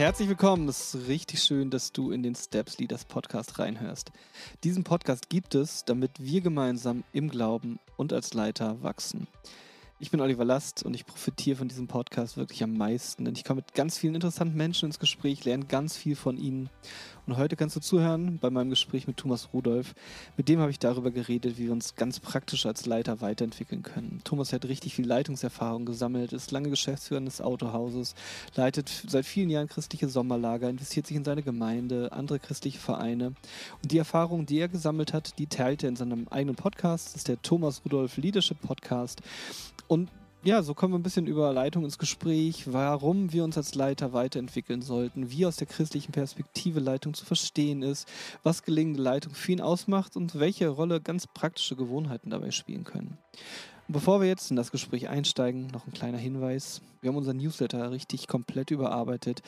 Herzlich willkommen. Es ist richtig schön, dass du in den Steps Leaders Podcast reinhörst. Diesen Podcast gibt es, damit wir gemeinsam im Glauben und als Leiter wachsen. Ich bin Oliver Last und ich profitiere von diesem Podcast wirklich am meisten, denn ich komme mit ganz vielen interessanten Menschen ins Gespräch, lerne ganz viel von ihnen. Und heute kannst du zuhören bei meinem Gespräch mit Thomas Rudolph. Mit dem habe ich darüber geredet, wie wir uns ganz praktisch als Leiter weiterentwickeln können. Thomas hat richtig viel Leitungserfahrung gesammelt, ist lange Geschäftsführer eines Autohauses, leitet seit vielen Jahren christliche Sommerlager, investiert sich in seine Gemeinde, andere christliche Vereine. Und die Erfahrung, die er gesammelt hat, die teilt er in seinem eigenen Podcast. Das ist der Thomas Rudolph Leadership Podcast. Und ja, so kommen wir ein bisschen über Leitung ins Gespräch, warum wir uns als Leiter weiterentwickeln sollten, wie aus der christlichen Perspektive Leitung zu verstehen ist, was gelingende Leitung für ihn ausmacht und welche Rolle ganz praktische Gewohnheiten dabei spielen können. Bevor wir jetzt in das Gespräch einsteigen, noch ein kleiner Hinweis. Wir haben unseren Newsletter richtig komplett überarbeitet.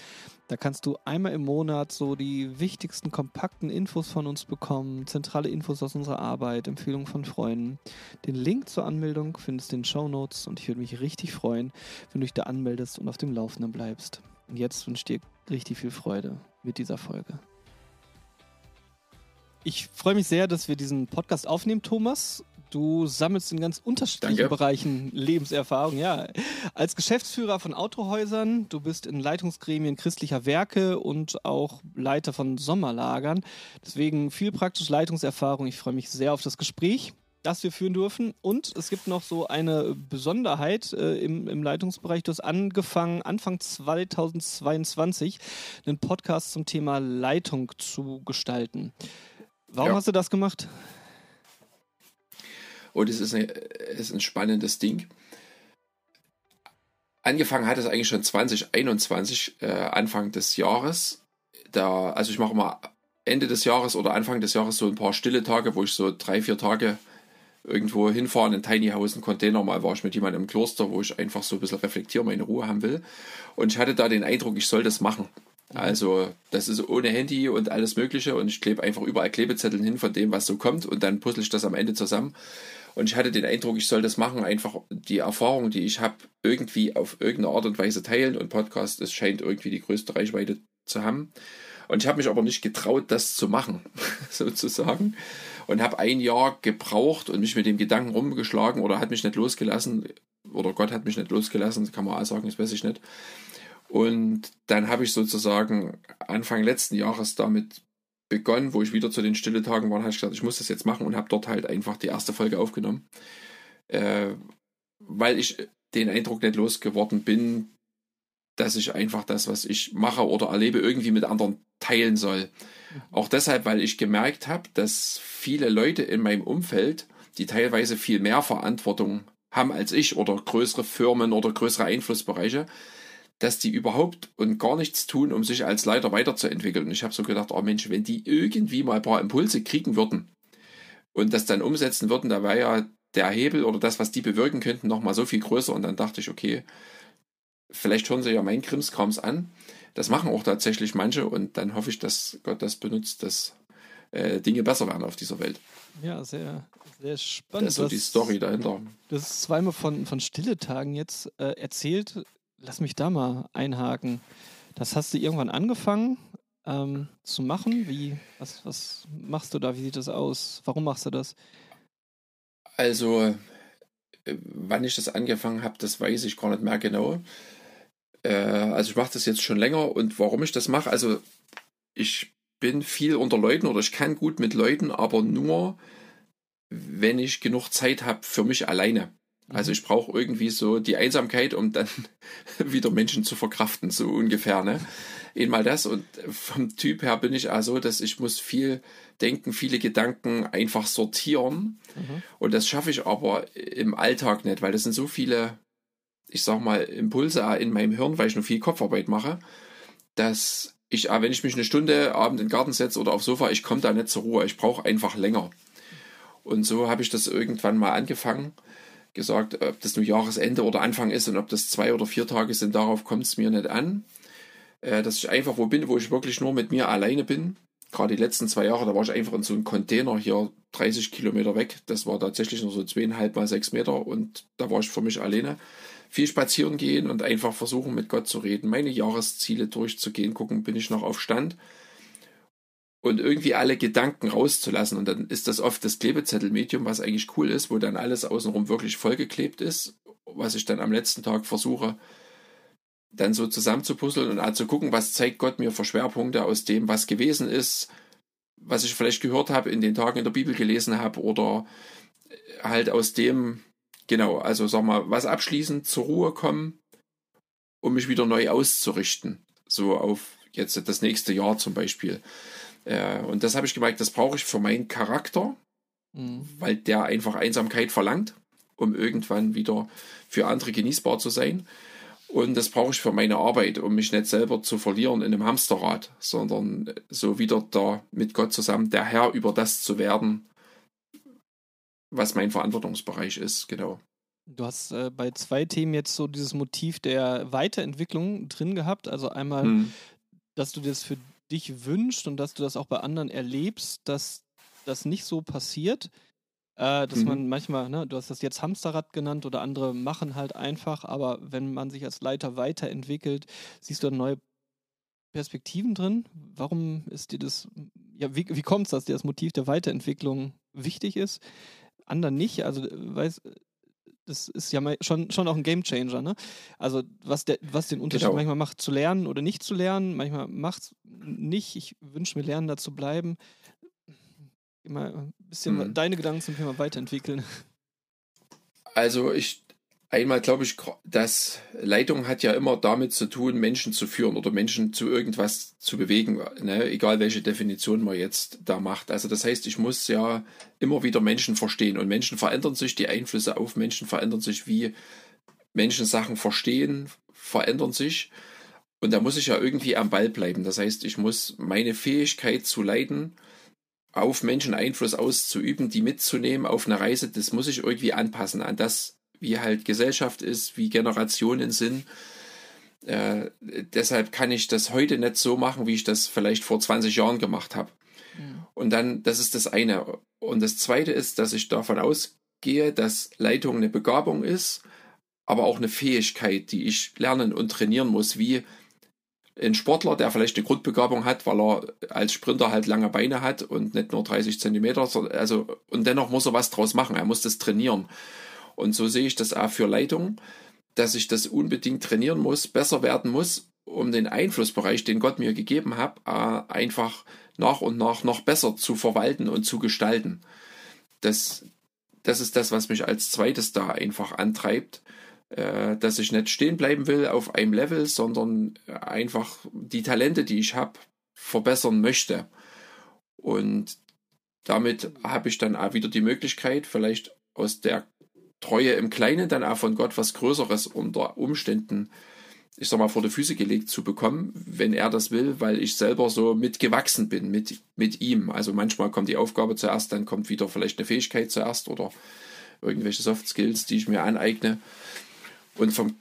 Da kannst du einmal im Monat so die wichtigsten kompakten Infos von uns bekommen, zentrale Infos aus unserer Arbeit, Empfehlungen von Freunden. Den Link zur Anmeldung findest du in den Show Notes und ich würde mich richtig freuen, wenn du dich da anmeldest und auf dem Laufenden bleibst. Und jetzt wünsche ich dir richtig viel Freude mit dieser Folge. Ich freue mich sehr, dass wir diesen Podcast aufnehmen, Thomas. Du sammelst in ganz unterschiedlichen Danke. Bereichen Lebenserfahrung. Ja, als Geschäftsführer von Autohäusern, du bist in Leitungsgremien christlicher Werke und auch Leiter von Sommerlagern. Deswegen viel praktische Leitungserfahrung. Ich freue mich sehr auf das Gespräch das wir führen dürfen. Und es gibt noch so eine Besonderheit äh, im, im Leitungsbereich. Du hast angefangen, Anfang 2022, einen Podcast zum Thema Leitung zu gestalten. Warum ja. hast du das gemacht? Und es ist, eine, ist ein spannendes Ding. Angefangen hat es eigentlich schon 2021, äh, Anfang des Jahres. Da, also ich mache mal Ende des Jahres oder Anfang des Jahres so ein paar stille Tage, wo ich so drei, vier Tage irgendwo hinfahre, in Tiny House, einen Container. Mal war ich mit jemandem im Kloster, wo ich einfach so ein bisschen reflektieren, meine Ruhe haben will. Und ich hatte da den Eindruck, ich soll das machen. Also das ist ohne Handy und alles Mögliche und ich klebe einfach überall Klebezettel hin von dem, was so kommt und dann puzzle ich das am Ende zusammen. Und ich hatte den Eindruck, ich soll das machen, einfach die Erfahrung, die ich habe, irgendwie auf irgendeine Art und Weise teilen. Und Podcast, es scheint irgendwie die größte Reichweite zu haben. Und ich habe mich aber nicht getraut, das zu machen, sozusagen. Und habe ein Jahr gebraucht und mich mit dem Gedanken rumgeschlagen oder hat mich nicht losgelassen. Oder Gott hat mich nicht losgelassen, kann man auch sagen, das weiß ich nicht. Und dann habe ich sozusagen Anfang letzten Jahres damit begonnen, wo ich wieder zu den Stille-Tagen war, habe ich gesagt, ich muss das jetzt machen und habe dort halt einfach die erste Folge aufgenommen. Äh, weil ich den Eindruck nicht losgeworden bin, dass ich einfach das, was ich mache oder erlebe, irgendwie mit anderen teilen soll. Mhm. Auch deshalb, weil ich gemerkt habe, dass viele Leute in meinem Umfeld, die teilweise viel mehr Verantwortung haben als ich oder größere Firmen oder größere Einflussbereiche, dass die überhaupt und gar nichts tun, um sich als Leiter weiterzuentwickeln. Und ich habe so gedacht, oh Mensch, wenn die irgendwie mal ein paar Impulse kriegen würden und das dann umsetzen würden, da wäre ja der Hebel oder das, was die bewirken könnten, nochmal so viel größer. Und dann dachte ich, okay, vielleicht hören sie ja mein Krimskrams an. Das machen auch tatsächlich manche und dann hoffe ich, dass Gott das benutzt, dass äh, Dinge besser werden auf dieser Welt. Ja, sehr, sehr spannend. Das ist so die Story dahinter. Das ist zweimal von, von Stille Tagen jetzt äh, erzählt. Lass mich da mal einhaken. Das hast du irgendwann angefangen ähm, zu machen. Wie, was, was machst du da? Wie sieht das aus? Warum machst du das? Also, äh, wann ich das angefangen habe, das weiß ich gar nicht mehr genau. Äh, also ich mache das jetzt schon länger und warum ich das mache, also ich bin viel unter Leuten oder ich kann gut mit Leuten, aber nur, wenn ich genug Zeit habe für mich alleine. Also ich brauche irgendwie so die Einsamkeit, um dann wieder Menschen zu verkraften, so ungefähr. Ne? Einmal das und vom Typ her bin ich also, dass ich muss viel denken, viele Gedanken einfach sortieren. Mhm. Und das schaffe ich aber im Alltag nicht, weil das sind so viele, ich sag mal, Impulse in meinem Hirn, weil ich noch viel Kopfarbeit mache, dass ich, wenn ich mich eine Stunde abend in den Garten setze oder aufs Sofa, ich komme da nicht zur Ruhe. Ich brauche einfach länger. Und so habe ich das irgendwann mal angefangen gesagt, ob das nur Jahresende oder Anfang ist und ob das zwei oder vier Tage sind, darauf kommt es mir nicht an. Äh, dass ich einfach wo bin, wo ich wirklich nur mit mir alleine bin gerade die letzten zwei Jahre, da war ich einfach in so einem Container hier 30 Kilometer weg. Das war tatsächlich nur so zweieinhalb mal sechs Meter und da war ich für mich alleine. Viel spazieren gehen und einfach versuchen, mit Gott zu reden, meine Jahresziele durchzugehen, gucken, bin ich noch auf Stand und irgendwie alle Gedanken rauszulassen. Und dann ist das oft das Klebezettelmedium, was eigentlich cool ist, wo dann alles außenrum wirklich vollgeklebt ist, was ich dann am letzten Tag versuche, dann so zusammenzupuzzeln und zu gucken, was zeigt Gott mir für Schwerpunkte aus dem, was gewesen ist, was ich vielleicht gehört habe, in den Tagen in der Bibel gelesen habe oder halt aus dem, genau, also sag mal, was abschließend zur Ruhe kommen, um mich wieder neu auszurichten. So auf jetzt das nächste Jahr zum Beispiel. Äh, und das habe ich gemerkt, das brauche ich für meinen Charakter, mhm. weil der einfach Einsamkeit verlangt, um irgendwann wieder für andere genießbar zu sein. Und das brauche ich für meine Arbeit, um mich nicht selber zu verlieren in einem Hamsterrad, sondern so wieder da mit Gott zusammen der Herr über das zu werden, was mein Verantwortungsbereich ist, genau. Du hast äh, bei zwei Themen jetzt so dieses Motiv der Weiterentwicklung drin gehabt. Also einmal, hm. dass du das für dich wünschst und dass du das auch bei anderen erlebst, dass das nicht so passiert. Äh, dass mhm. man manchmal, ne, du hast das jetzt Hamsterrad genannt oder andere machen halt einfach, aber wenn man sich als Leiter weiterentwickelt, siehst du da neue Perspektiven drin? Warum ist dir das, ja, wie, wie kommt es, dass dir das Motiv der Weiterentwicklung wichtig ist? Anderen nicht, also weiß, das ist ja schon, schon auch ein Gamechanger, ne? Also was, der, was den Unterschied genau. manchmal macht, zu lernen oder nicht zu lernen, manchmal macht es nicht. Ich wünsche mir lernen, da zu bleiben. Immer ein bisschen mhm. deine Gedanken zum Thema weiterentwickeln. Also ich einmal glaube ich, dass Leitung hat ja immer damit zu tun, Menschen zu führen oder Menschen zu irgendwas zu bewegen, ne? egal welche Definition man jetzt da macht. Also das heißt, ich muss ja immer wieder Menschen verstehen und Menschen verändern sich, die Einflüsse auf Menschen verändern sich, wie Menschen Sachen verstehen, verändern sich. Und da muss ich ja irgendwie am Ball bleiben. Das heißt, ich muss meine Fähigkeit zu leiden, auf Menschen Einfluss auszuüben, die mitzunehmen auf eine Reise, das muss ich irgendwie anpassen an das, wie halt Gesellschaft ist, wie Generationen sind. Äh, deshalb kann ich das heute nicht so machen, wie ich das vielleicht vor 20 Jahren gemacht habe. Mhm. Und dann, das ist das eine. Und das zweite ist, dass ich davon ausgehe, dass Leitung eine Begabung ist, aber auch eine Fähigkeit, die ich lernen und trainieren muss, wie ein Sportler, der vielleicht eine Grundbegabung hat, weil er als Sprinter halt lange Beine hat und nicht nur 30 Zentimeter, also und dennoch muss er was draus machen. Er muss das trainieren. Und so sehe ich das auch für Leitung, dass ich das unbedingt trainieren muss, besser werden muss, um den Einflussbereich, den Gott mir gegeben hat, einfach nach und nach noch besser zu verwalten und zu gestalten. Das, das ist das, was mich als zweites da einfach antreibt, äh, dass ich nicht stehen bleiben will auf einem Level, sondern einfach die Talente, die ich habe, verbessern möchte. Und damit habe ich dann auch wieder die Möglichkeit, vielleicht aus der Treue im Kleinen dann auch von Gott was Größeres unter Umständen, ich sag mal, vor die Füße gelegt zu bekommen, wenn er das will, weil ich selber so mitgewachsen bin mit, mit ihm. Also manchmal kommt die Aufgabe zuerst, dann kommt wieder vielleicht eine Fähigkeit zuerst oder irgendwelche Soft Skills, die ich mir aneigne. Und vom,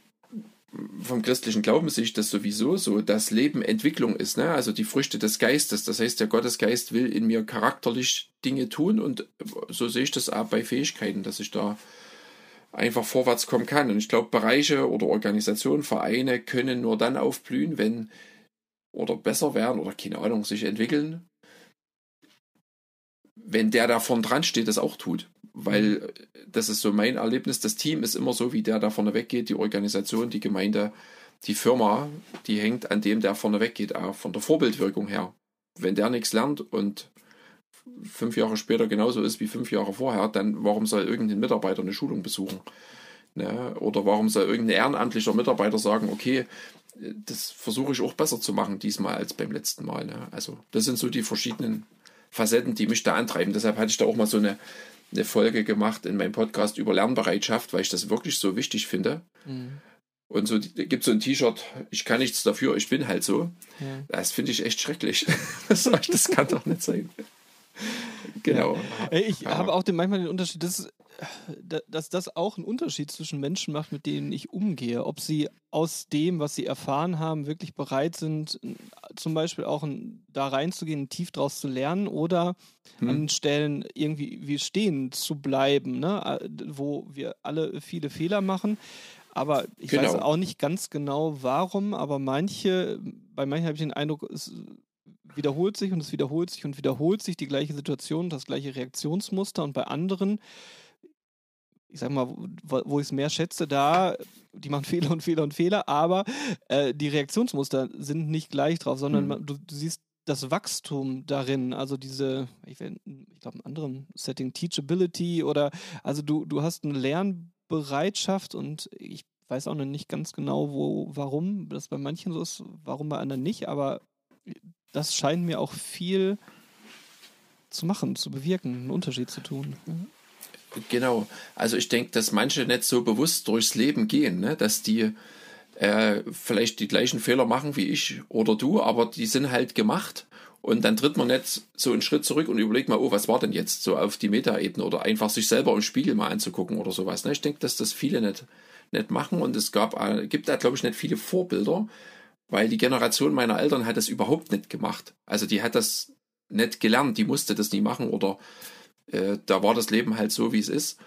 vom christlichen Glauben sehe ich das sowieso so, dass Leben Entwicklung ist, ne? also die Früchte des Geistes. Das heißt, der Gottesgeist will in mir charakterlich Dinge tun und so sehe ich das auch bei Fähigkeiten, dass ich da einfach vorwärts kommen kann. Und ich glaube, Bereiche oder Organisationen, Vereine können nur dann aufblühen, wenn oder besser werden oder keine Ahnung, sich entwickeln, wenn der da vorne dran steht, das auch tut. Weil das ist so mein Erlebnis, das Team ist immer so, wie der da vorne weggeht, die Organisation, die Gemeinde, die Firma, die hängt an dem, der vorne weggeht, auch von der Vorbildwirkung her. Wenn der nichts lernt und fünf Jahre später genauso ist wie fünf Jahre vorher, dann warum soll irgendein Mitarbeiter eine Schulung besuchen? Ne? Oder warum soll irgendein ehrenamtlicher Mitarbeiter sagen, okay, das versuche ich auch besser zu machen diesmal als beim letzten Mal. Ne? Also das sind so die verschiedenen Facetten, die mich da antreiben. Deshalb hatte ich da auch mal so eine, eine Folge gemacht in meinem Podcast über Lernbereitschaft, weil ich das wirklich so wichtig finde. Mhm. Und so gibt so ein T-Shirt, ich kann nichts dafür, ich bin halt so. Ja. Das finde ich echt schrecklich. das kann doch nicht sein. genau. Ja. Ich ja. habe auch den, manchmal den Unterschied, das dass das auch einen Unterschied zwischen Menschen macht, mit denen ich umgehe. Ob sie aus dem, was sie erfahren haben, wirklich bereit sind, zum Beispiel auch da reinzugehen, tief draus zu lernen oder hm. an Stellen irgendwie wie stehen zu bleiben, ne? wo wir alle viele Fehler machen. Aber ich genau. weiß auch nicht ganz genau warum, aber manche, bei manchen habe ich den Eindruck, es wiederholt sich und es wiederholt sich und wiederholt sich die gleiche Situation, das gleiche Reaktionsmuster und bei anderen ich sag mal, wo, wo ich es mehr schätze, da, die machen Fehler und Fehler und Fehler, aber äh, die Reaktionsmuster sind nicht gleich drauf, sondern mhm. du, du, siehst das Wachstum darin, also diese, ich, ich glaube, in anderen Setting, Teachability oder, also du, du hast eine Lernbereitschaft und ich weiß auch noch nicht ganz genau, wo, warum das bei manchen so ist, warum bei anderen nicht, aber das scheint mir auch viel zu machen, zu bewirken, einen Unterschied zu tun. Genau. Also ich denke, dass manche nicht so bewusst durchs Leben gehen, ne? dass die äh, vielleicht die gleichen Fehler machen wie ich oder du, aber die sind halt gemacht. Und dann tritt man nicht so einen Schritt zurück und überlegt mal, oh, was war denn jetzt so auf die Metaebene oder einfach sich selber im Spiegel mal anzugucken oder sowas. Ne? Ich denke, dass das viele nicht, nicht machen und es gab, äh, gibt da, glaube ich, nicht viele Vorbilder, weil die Generation meiner Eltern hat das überhaupt nicht gemacht. Also die hat das nicht gelernt, die musste das nie machen oder äh, da war das Leben halt so, wie es ist.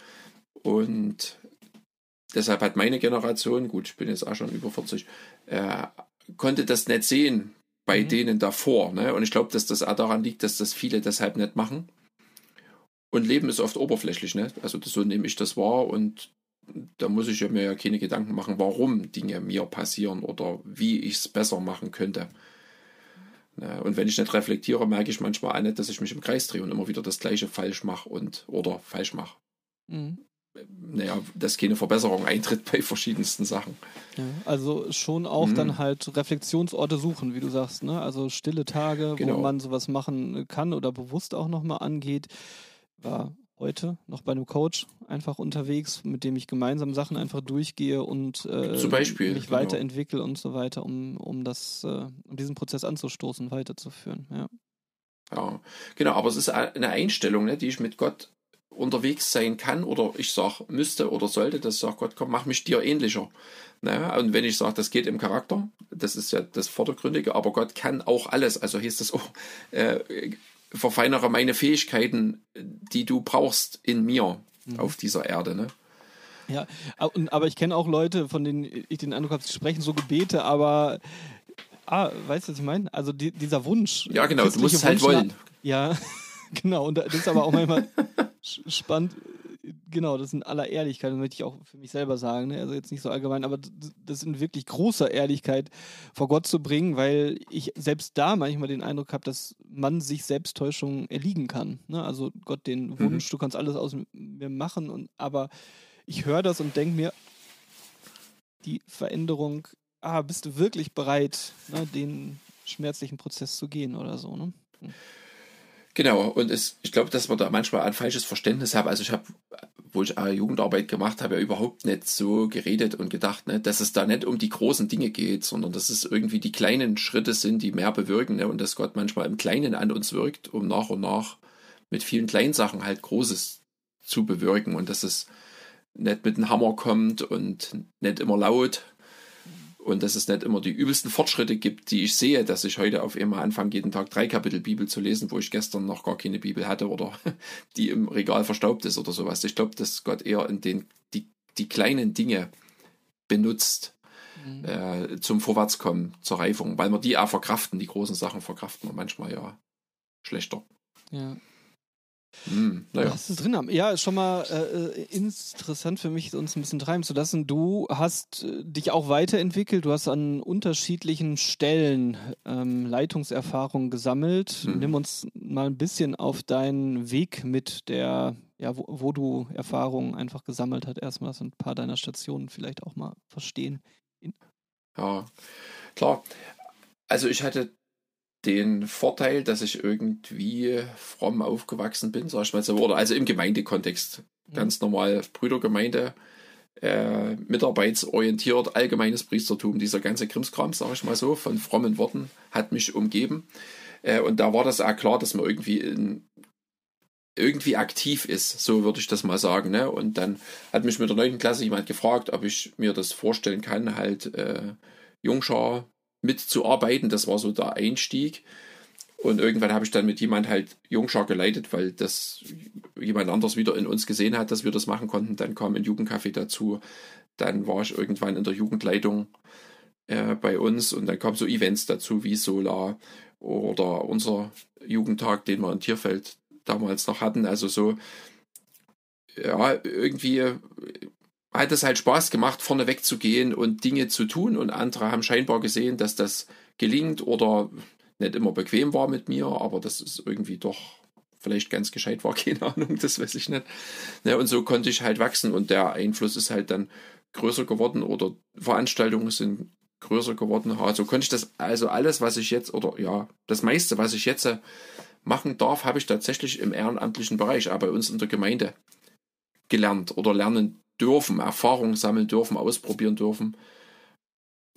Und deshalb hat meine Generation, gut, ich bin jetzt auch schon über 40, äh, konnte das nicht sehen bei mhm. denen davor. Ne? Und ich glaube, dass das auch daran liegt, dass das viele deshalb nicht machen. Und Leben ist oft oberflächlich, ne? Also das, so nehme ich das wahr und da muss ich mir ja keine Gedanken machen, warum Dinge mir passieren oder wie ich es besser machen könnte. Und wenn ich nicht reflektiere, merke ich manchmal auch nicht, dass ich mich im Kreis drehe und immer wieder das Gleiche falsch mache und oder falsch mache. Mhm. Naja, dass keine Verbesserung eintritt bei verschiedensten Sachen. Ja, also schon auch mhm. dann halt Reflexionsorte suchen, wie du sagst, ne? Also stille Tage, genau. wo man sowas machen kann oder bewusst auch nochmal angeht. War heute noch bei einem Coach einfach unterwegs, mit dem ich gemeinsam Sachen einfach durchgehe und äh, Zum Beispiel, mich genau. weiterentwickle und so weiter, um, um das, äh, um diesen Prozess anzustoßen, weiterzuführen. Ja. ja, genau, aber es ist eine Einstellung, ne, die ich mit Gott unterwegs sein kann oder ich sage müsste oder sollte, dass ich sage, Gott, komm, mach mich dir ähnlicher. Ne? Und wenn ich sage, das geht im Charakter, das ist ja das Vordergründige, aber Gott kann auch alles. Also hieß das auch, äh, verfeinere meine Fähigkeiten, die du brauchst in mir mhm. auf dieser Erde. Ne? Ja, aber ich kenne auch Leute, von denen ich den Eindruck habe, sie sprechen so Gebete, aber ah, weißt du, was ich meine? Also die, dieser Wunsch. Ja, genau, du musst es halt wollen. Ja, genau, und das ist aber auch manchmal spannend, genau, das in aller Ehrlichkeit, das möchte ich auch für mich selber sagen, ne? also jetzt nicht so allgemein, aber das in wirklich großer Ehrlichkeit vor Gott zu bringen, weil ich selbst da manchmal den Eindruck habe, dass man sich Selbsttäuschung erliegen kann. Ne? Also Gott den mhm. Wunsch, mhm. du kannst alles aus mir machen, und, aber ich höre das und denke mir, die Veränderung, ah, bist du wirklich bereit, ne, den schmerzlichen Prozess zu gehen oder so, ne? Hm. Genau, und es, ich glaube, dass man da manchmal ein falsches Verständnis hat. Also ich habe, wo ich Jugendarbeit gemacht habe, ja überhaupt nicht so geredet und gedacht, ne, dass es da nicht um die großen Dinge geht, sondern dass es irgendwie die kleinen Schritte sind, die mehr bewirken ne, und dass Gott manchmal im Kleinen an uns wirkt, um nach und nach mit vielen kleinen Sachen halt Großes zu bewirken und dass es nicht mit dem Hammer kommt und nicht immer laut, und dass es nicht immer die übelsten Fortschritte gibt, die ich sehe, dass ich heute auf einmal anfange, jeden Tag drei Kapitel Bibel zu lesen, wo ich gestern noch gar keine Bibel hatte oder die im Regal verstaubt ist oder sowas. Ich glaube, dass Gott eher in den, die, die kleinen Dinge benutzt mhm. äh, zum Vorwärtskommen, zur Reifung, weil wir die auch verkraften, die großen Sachen verkraften wir manchmal ja schlechter. Ja. Hm, naja. Was ist drin haben? Ja, ist schon mal äh, äh, interessant für mich, uns ein bisschen treiben zu lassen. Du hast äh, dich auch weiterentwickelt. Du hast an unterschiedlichen Stellen ähm, Leitungserfahrungen gesammelt. Hm. Nimm uns mal ein bisschen auf deinen Weg mit, der, ja, wo, wo du Erfahrungen einfach gesammelt hast. Erstmal so ein paar deiner Stationen vielleicht auch mal verstehen. Ja, klar. Also ich hatte den Vorteil, dass ich irgendwie fromm aufgewachsen bin, sag ich mal so, oder also im Gemeindekontext. Mhm. Ganz normal Brüdergemeinde, äh, mitarbeitsorientiert, allgemeines Priestertum, dieser ganze Krimskram, sag ich mal so, von frommen Worten hat mich umgeben. Äh, und da war das auch klar, dass man irgendwie in irgendwie aktiv ist, so würde ich das mal sagen. Ne? Und dann hat mich mit der neunten Klasse jemand gefragt, ob ich mir das vorstellen kann, halt äh, Jungschar mitzuarbeiten. Das war so der Einstieg. Und irgendwann habe ich dann mit jemand halt Jungschar geleitet, weil das jemand anders wieder in uns gesehen hat, dass wir das machen konnten. Dann kam ein Jugendcafé dazu. Dann war ich irgendwann in der Jugendleitung äh, bei uns und dann kamen so Events dazu wie Solar oder unser Jugendtag, den wir in Tierfeld damals noch hatten. Also so, ja, irgendwie hat es halt Spaß gemacht, vorne wegzugehen und Dinge zu tun und andere haben scheinbar gesehen, dass das gelingt oder nicht immer bequem war mit mir, aber das ist irgendwie doch vielleicht ganz gescheit war, keine Ahnung, das weiß ich nicht. Ja, und so konnte ich halt wachsen und der Einfluss ist halt dann größer geworden oder Veranstaltungen sind größer geworden. Also konnte ich das, also alles, was ich jetzt, oder ja, das meiste, was ich jetzt machen darf, habe ich tatsächlich im ehrenamtlichen Bereich, aber bei uns in der Gemeinde gelernt oder lernen dürfen, Erfahrungen sammeln dürfen, ausprobieren dürfen.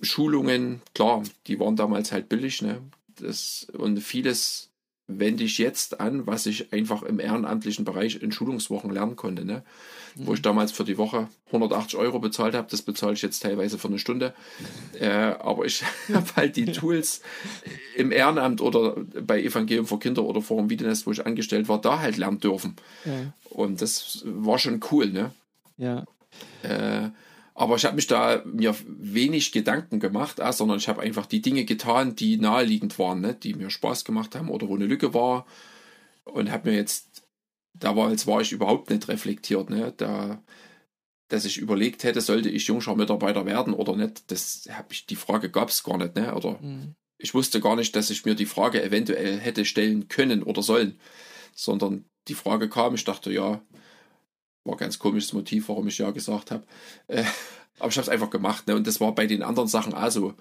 Schulungen, klar, die waren damals halt billig, ne? Das, und vieles wende ich jetzt an, was ich einfach im ehrenamtlichen Bereich in Schulungswochen lernen konnte. Ne? Mhm. Wo ich damals für die Woche 180 Euro bezahlt habe, das bezahle ich jetzt teilweise für eine Stunde. Äh, aber ich habe halt die Tools im Ehrenamt oder bei Evangelium für Kinder oder Forum Wiedenest, wo ich angestellt war, da halt lernen dürfen. Ja. Und das war schon cool. Ne? Ja. Äh, aber ich habe mich da mir wenig Gedanken gemacht, äh, sondern ich habe einfach die Dinge getan, die naheliegend waren, ne? die mir Spaß gemacht haben oder wo eine Lücke war. Und habe mir jetzt, da war, jetzt war ich überhaupt nicht reflektiert, ne? da, dass ich überlegt hätte, sollte ich Jungschar-Mitarbeiter werden oder nicht. Das habe ich, die Frage gab es gar nicht, ne? Oder mhm. ich wusste gar nicht, dass ich mir die Frage eventuell hätte stellen können oder sollen. Sondern die Frage kam, ich dachte, ja, war ein ganz komisches Motiv, warum ich ja gesagt habe. Äh, aber ich habe es einfach gemacht. Ne? Und das war bei den anderen Sachen auch so.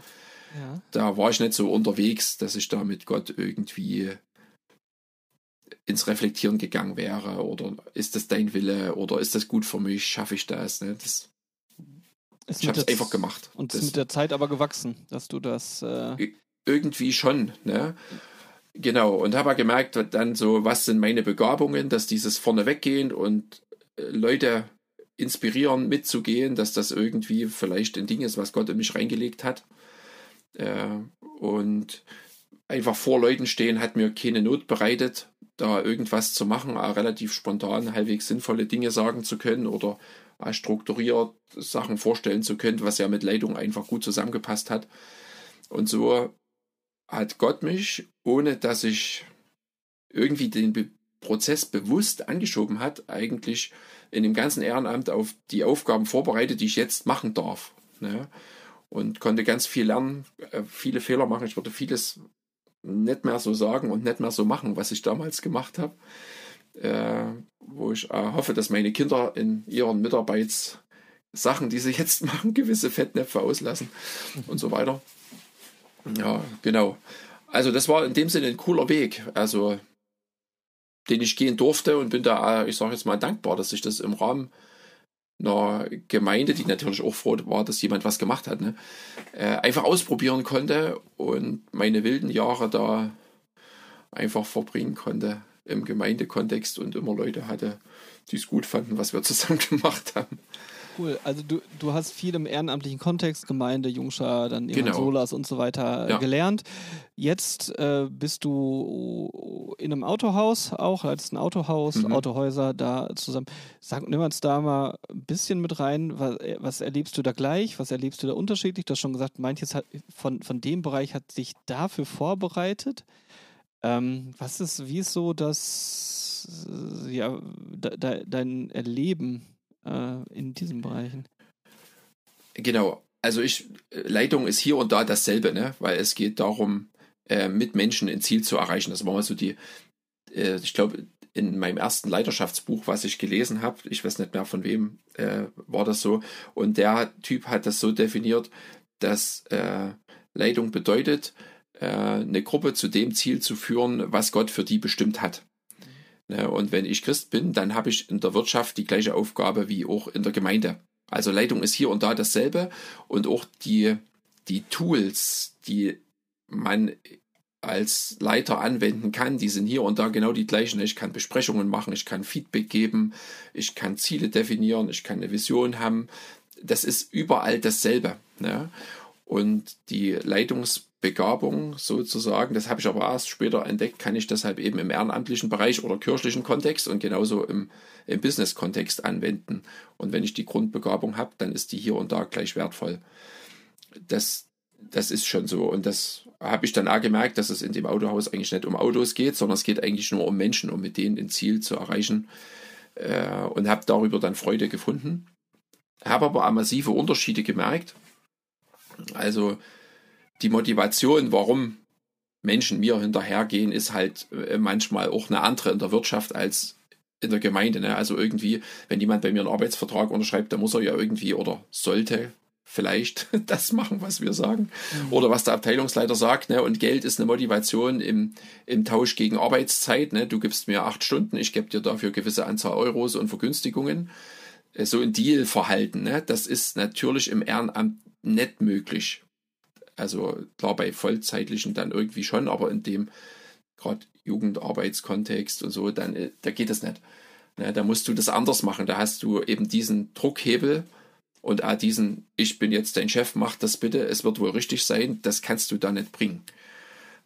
Ja. Da war ich nicht so unterwegs, dass ich da mit Gott irgendwie ins Reflektieren gegangen wäre. Oder ist das dein Wille? Oder ist das gut für mich? Schaffe ich das? Ne? das ich habe es einfach gemacht. Und es ist mit der Zeit aber gewachsen, dass du das. Äh irgendwie schon. Ne? Genau, und habe gemerkt, dann so, was sind meine Begabungen, dass dieses vorneweggehen und Leute inspirieren, mitzugehen, dass das irgendwie vielleicht ein Ding ist, was Gott in mich reingelegt hat. Äh, und einfach vor Leuten stehen hat mir keine Not bereitet, da irgendwas zu machen, relativ spontan halbwegs sinnvolle Dinge sagen zu können oder strukturiert Sachen vorstellen zu können, was ja mit Leitung einfach gut zusammengepasst hat. Und so hat Gott mich, ohne dass ich irgendwie den Prozess bewusst angeschoben hat, eigentlich in dem ganzen Ehrenamt auf die Aufgaben vorbereitet, die ich jetzt machen darf. Ne? Und konnte ganz viel lernen, äh, viele Fehler machen. Ich würde vieles nicht mehr so sagen und nicht mehr so machen, was ich damals gemacht habe. Äh, wo ich äh, hoffe, dass meine Kinder in ihren Mitarbeitssachen, die sie jetzt machen, gewisse Fettnäpfe auslassen und so weiter. Ja, genau. Also das war in dem Sinne ein cooler Weg. Also den ich gehen durfte und bin da, ich sage jetzt mal, dankbar, dass ich das im Rahmen einer Gemeinde, die natürlich auch froh war, dass jemand was gemacht hat, ne, äh, einfach ausprobieren konnte und meine wilden Jahre da einfach verbringen konnte im Gemeindekontext und immer Leute hatte, die es gut fanden, was wir zusammen gemacht haben. Cool. Also du, du hast viel im ehrenamtlichen Kontext, Gemeinde, Jungschar, dann genau. Solas und so weiter äh, ja. gelernt. Jetzt äh, bist du in einem Autohaus auch, als ein Autohaus, mhm. Autohäuser da zusammen. Sag, nimm uns da mal ein bisschen mit rein. Was, was, erlebst du da gleich? Was erlebst du da unterschiedlich? Du hast schon gesagt, manches hat, von, von dem Bereich hat sich dafür vorbereitet. Ähm, was ist, wie ist so das, ja, de, dein Erleben äh, in diesen Bereichen. Genau. Also ich, Leitung ist hier und da dasselbe, ne? weil es geht darum, äh, mit Menschen ein Ziel zu erreichen. Das war mal so die, äh, ich glaube, in meinem ersten Leiterschaftsbuch, was ich gelesen habe, ich weiß nicht mehr von wem, äh, war das so. Und der Typ hat das so definiert, dass äh, Leitung bedeutet, äh, eine Gruppe zu dem Ziel zu führen, was Gott für die bestimmt hat. Ne, und wenn ich Christ bin, dann habe ich in der Wirtschaft die gleiche Aufgabe wie auch in der Gemeinde. Also Leitung ist hier und da dasselbe und auch die, die Tools, die man als Leiter anwenden kann, die sind hier und da genau die gleichen. Ich kann Besprechungen machen, ich kann Feedback geben, ich kann Ziele definieren, ich kann eine Vision haben. Das ist überall dasselbe. Ne? Und die Leitungsbegabung sozusagen, das habe ich aber erst später entdeckt, kann ich deshalb eben im ehrenamtlichen Bereich oder kirchlichen Kontext und genauso im, im Business-Kontext anwenden. Und wenn ich die Grundbegabung habe, dann ist die hier und da gleich wertvoll. Das, das ist schon so. Und das habe ich dann auch gemerkt, dass es in dem Autohaus eigentlich nicht um Autos geht, sondern es geht eigentlich nur um Menschen, um mit denen ein Ziel zu erreichen. Äh, und habe darüber dann Freude gefunden. Habe aber auch massive Unterschiede gemerkt. Also die Motivation, warum Menschen mir hinterhergehen, ist halt äh, manchmal auch eine andere in der Wirtschaft als in der Gemeinde. Ne? Also irgendwie, wenn jemand bei mir einen Arbeitsvertrag unterschreibt, dann muss er ja irgendwie oder sollte vielleicht das machen, was wir sagen. Mhm. Oder was der Abteilungsleiter sagt. Ne? Und Geld ist eine Motivation im, im Tausch gegen Arbeitszeit. Ne? Du gibst mir acht Stunden, ich gebe dir dafür gewisse Anzahl Euros und Vergünstigungen. Äh, so ein Deal-Verhalten, ne? das ist natürlich im Ehrenamt nicht möglich. Also klar, bei Vollzeitlichen dann irgendwie schon, aber in dem gerade Jugendarbeitskontext und so, dann äh, da geht das nicht. Ne? Da musst du das anders machen. Da hast du eben diesen Druckhebel und auch diesen, ich bin jetzt dein Chef, mach das bitte, es wird wohl richtig sein, das kannst du da nicht bringen.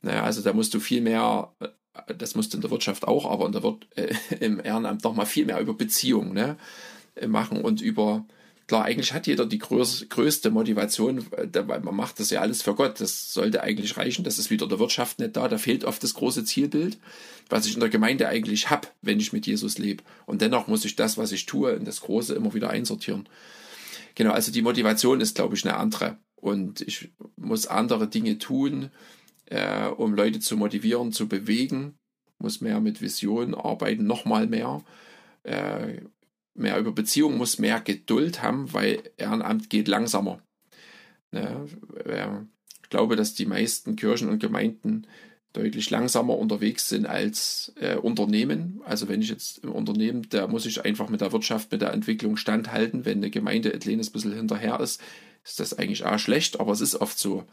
Naja, also da musst du viel mehr, äh, das musst du in der Wirtschaft auch, aber in der Wir äh, im Ehrenamt noch mal viel mehr über Beziehungen ne, äh, machen und über, klar, eigentlich hat jeder die größ, größte Motivation, äh, weil man macht das ja alles für Gott, das sollte eigentlich reichen, das ist wieder der Wirtschaft nicht da, da fehlt oft das große Zielbild, was ich in der Gemeinde eigentlich habe, wenn ich mit Jesus lebe. Und dennoch muss ich das, was ich tue, in das Große immer wieder einsortieren. Genau, also die Motivation ist, glaube ich, eine andere. Und ich muss andere Dinge tun, äh, um Leute zu motivieren, zu bewegen. Muss mehr mit Visionen arbeiten, nochmal mehr. Äh, mehr über Beziehungen, muss mehr Geduld haben, weil Ehrenamt geht langsamer. Ne? Ich glaube, dass die meisten Kirchen und Gemeinden deutlich langsamer unterwegs sind als äh, Unternehmen. Also wenn ich jetzt im Unternehmen, da muss ich einfach mit der Wirtschaft, mit der Entwicklung standhalten. Wenn eine Gemeinde ein kleines bisschen hinterher ist, ist das eigentlich auch schlecht, aber es ist oft so.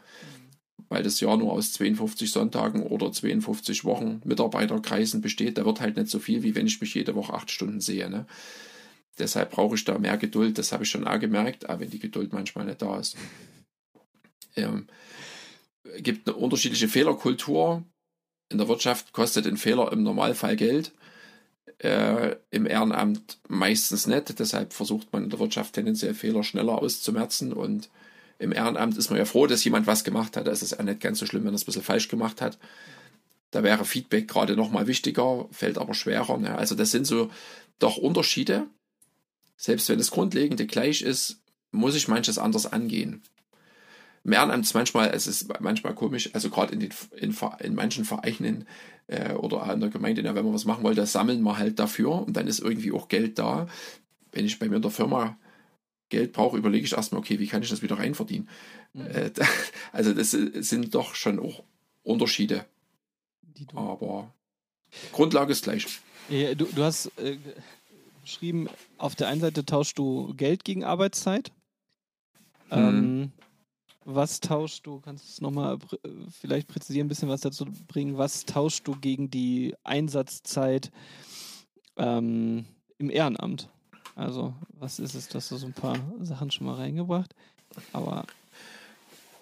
Weil das Jahr nur aus 52 Sonntagen oder 52 Wochen Mitarbeiterkreisen besteht, da wird halt nicht so viel, wie wenn ich mich jede Woche acht Stunden sehe. Ne? Deshalb brauche ich da mehr Geduld. Das habe ich schon auch gemerkt, auch wenn die Geduld manchmal nicht da ist. Ähm, gibt eine unterschiedliche Fehlerkultur. In der Wirtschaft kostet ein Fehler im Normalfall Geld. Äh, Im Ehrenamt meistens nicht. Deshalb versucht man in der Wirtschaft tendenziell Fehler schneller auszumerzen. Und im Ehrenamt ist man ja froh, dass jemand was gemacht hat. Da ist es ja nicht ganz so schlimm, wenn er es ein bisschen falsch gemacht hat. Da wäre Feedback gerade nochmal wichtiger, fällt aber schwerer. Ne? Also das sind so doch Unterschiede. Selbst wenn das Grundlegende gleich ist, muss ich manches anders angehen im Ehrenamt ist manchmal, es ist manchmal komisch, also gerade in, in, in manchen Vereinen äh, oder in der Gemeinde, ja, wenn man was machen wollte, sammeln wir halt dafür und dann ist irgendwie auch Geld da. Wenn ich bei mir in der Firma Geld brauche, überlege ich erstmal, okay, wie kann ich das wieder reinverdienen? Mhm. Äh, also das sind doch schon auch Unterschiede. Aber Grundlage ist gleich. Ja, du, du hast äh, geschrieben, auf der einen Seite tauschst du Geld gegen Arbeitszeit. Mhm. Ähm, was tauschst du, kannst du es nochmal vielleicht präzisieren, ein bisschen was dazu bringen, was tauschst du gegen die Einsatzzeit ähm, im Ehrenamt? Also, was ist es, dass du so ein paar Sachen schon mal reingebracht, aber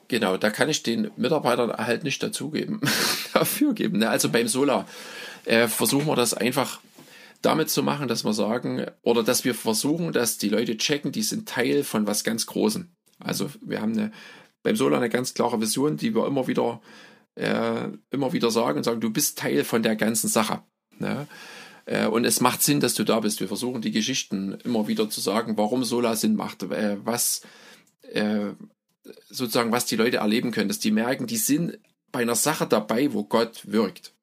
Genau, da kann ich den Mitarbeitern halt nicht dazugeben, dafür geben. Ne? Also beim Solar äh, versuchen wir das einfach damit zu machen, dass wir sagen, oder dass wir versuchen, dass die Leute checken, die sind Teil von was ganz Großem. Also wir haben eine beim Solar eine ganz klare Vision, die wir immer wieder, äh, immer wieder sagen und sagen, du bist Teil von der ganzen Sache. Ne? Äh, und es macht Sinn, dass du da bist. Wir versuchen die Geschichten immer wieder zu sagen, warum Solar Sinn macht, äh, was äh, sozusagen, was die Leute erleben können, dass die merken, die sind bei einer Sache dabei, wo Gott wirkt.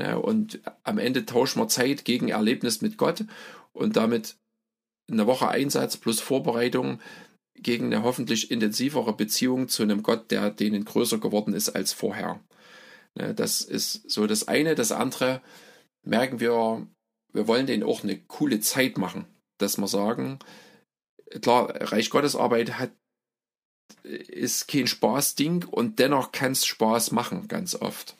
Ne? Und am Ende tauschen wir Zeit gegen Erlebnis mit Gott und damit eine Woche Einsatz plus Vorbereitung gegen eine hoffentlich intensivere Beziehung zu einem Gott, der denen größer geworden ist als vorher. Das ist so das eine. Das andere merken wir, wir wollen denen auch eine coole Zeit machen, dass wir sagen, klar, Reich Gottes Arbeit hat, ist kein Spaßding und dennoch kann es Spaß machen, ganz oft.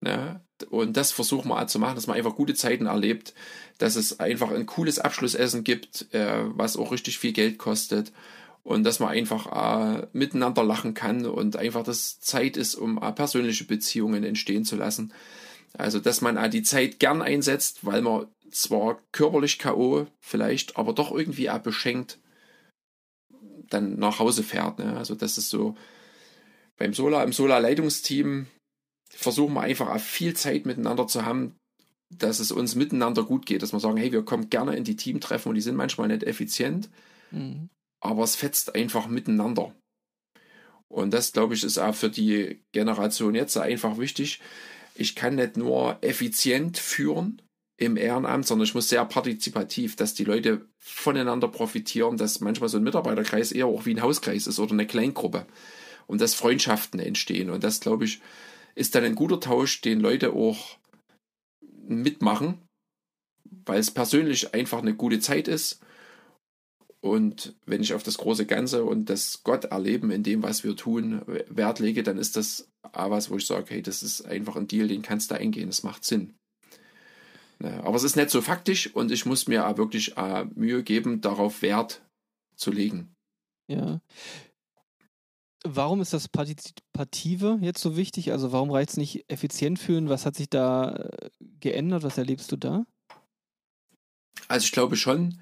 Ne? Und das versuchen wir zu machen, dass man einfach gute Zeiten erlebt, dass es einfach ein cooles Abschlussessen gibt, äh, was auch richtig viel Geld kostet und dass man einfach äh, miteinander lachen kann und einfach das Zeit ist, um äh, persönliche Beziehungen entstehen zu lassen. Also, dass man äh, die Zeit gern einsetzt, weil man zwar körperlich K.O. vielleicht, aber doch irgendwie auch beschenkt dann nach Hause fährt. Ne? Also, das ist so beim Solar, im Solar-Leitungsteam versuchen wir einfach auch viel Zeit miteinander zu haben, dass es uns miteinander gut geht, dass wir sagen, hey, wir kommen gerne in die Teamtreffen und die sind manchmal nicht effizient, mhm. aber es fetzt einfach miteinander. Und das, glaube ich, ist auch für die Generation jetzt einfach wichtig. Ich kann nicht nur effizient führen im Ehrenamt, sondern ich muss sehr partizipativ, dass die Leute voneinander profitieren, dass manchmal so ein Mitarbeiterkreis eher auch wie ein Hauskreis ist oder eine Kleingruppe und dass Freundschaften entstehen. Und das, glaube ich, ist dann ein guter Tausch, den Leute auch mitmachen, weil es persönlich einfach eine gute Zeit ist. Und wenn ich auf das große Ganze und das Gott erleben in dem, was wir tun, Wert lege, dann ist das was, wo ich sage, hey, das ist einfach ein Deal, den kannst du eingehen, das macht Sinn. Aber es ist nicht so faktisch und ich muss mir auch wirklich Mühe geben, darauf Wert zu legen. Ja. Warum ist das Partizipative jetzt so wichtig? Also warum reicht es nicht effizient führen? Was hat sich da äh, geändert? Was erlebst du da? Also ich glaube schon,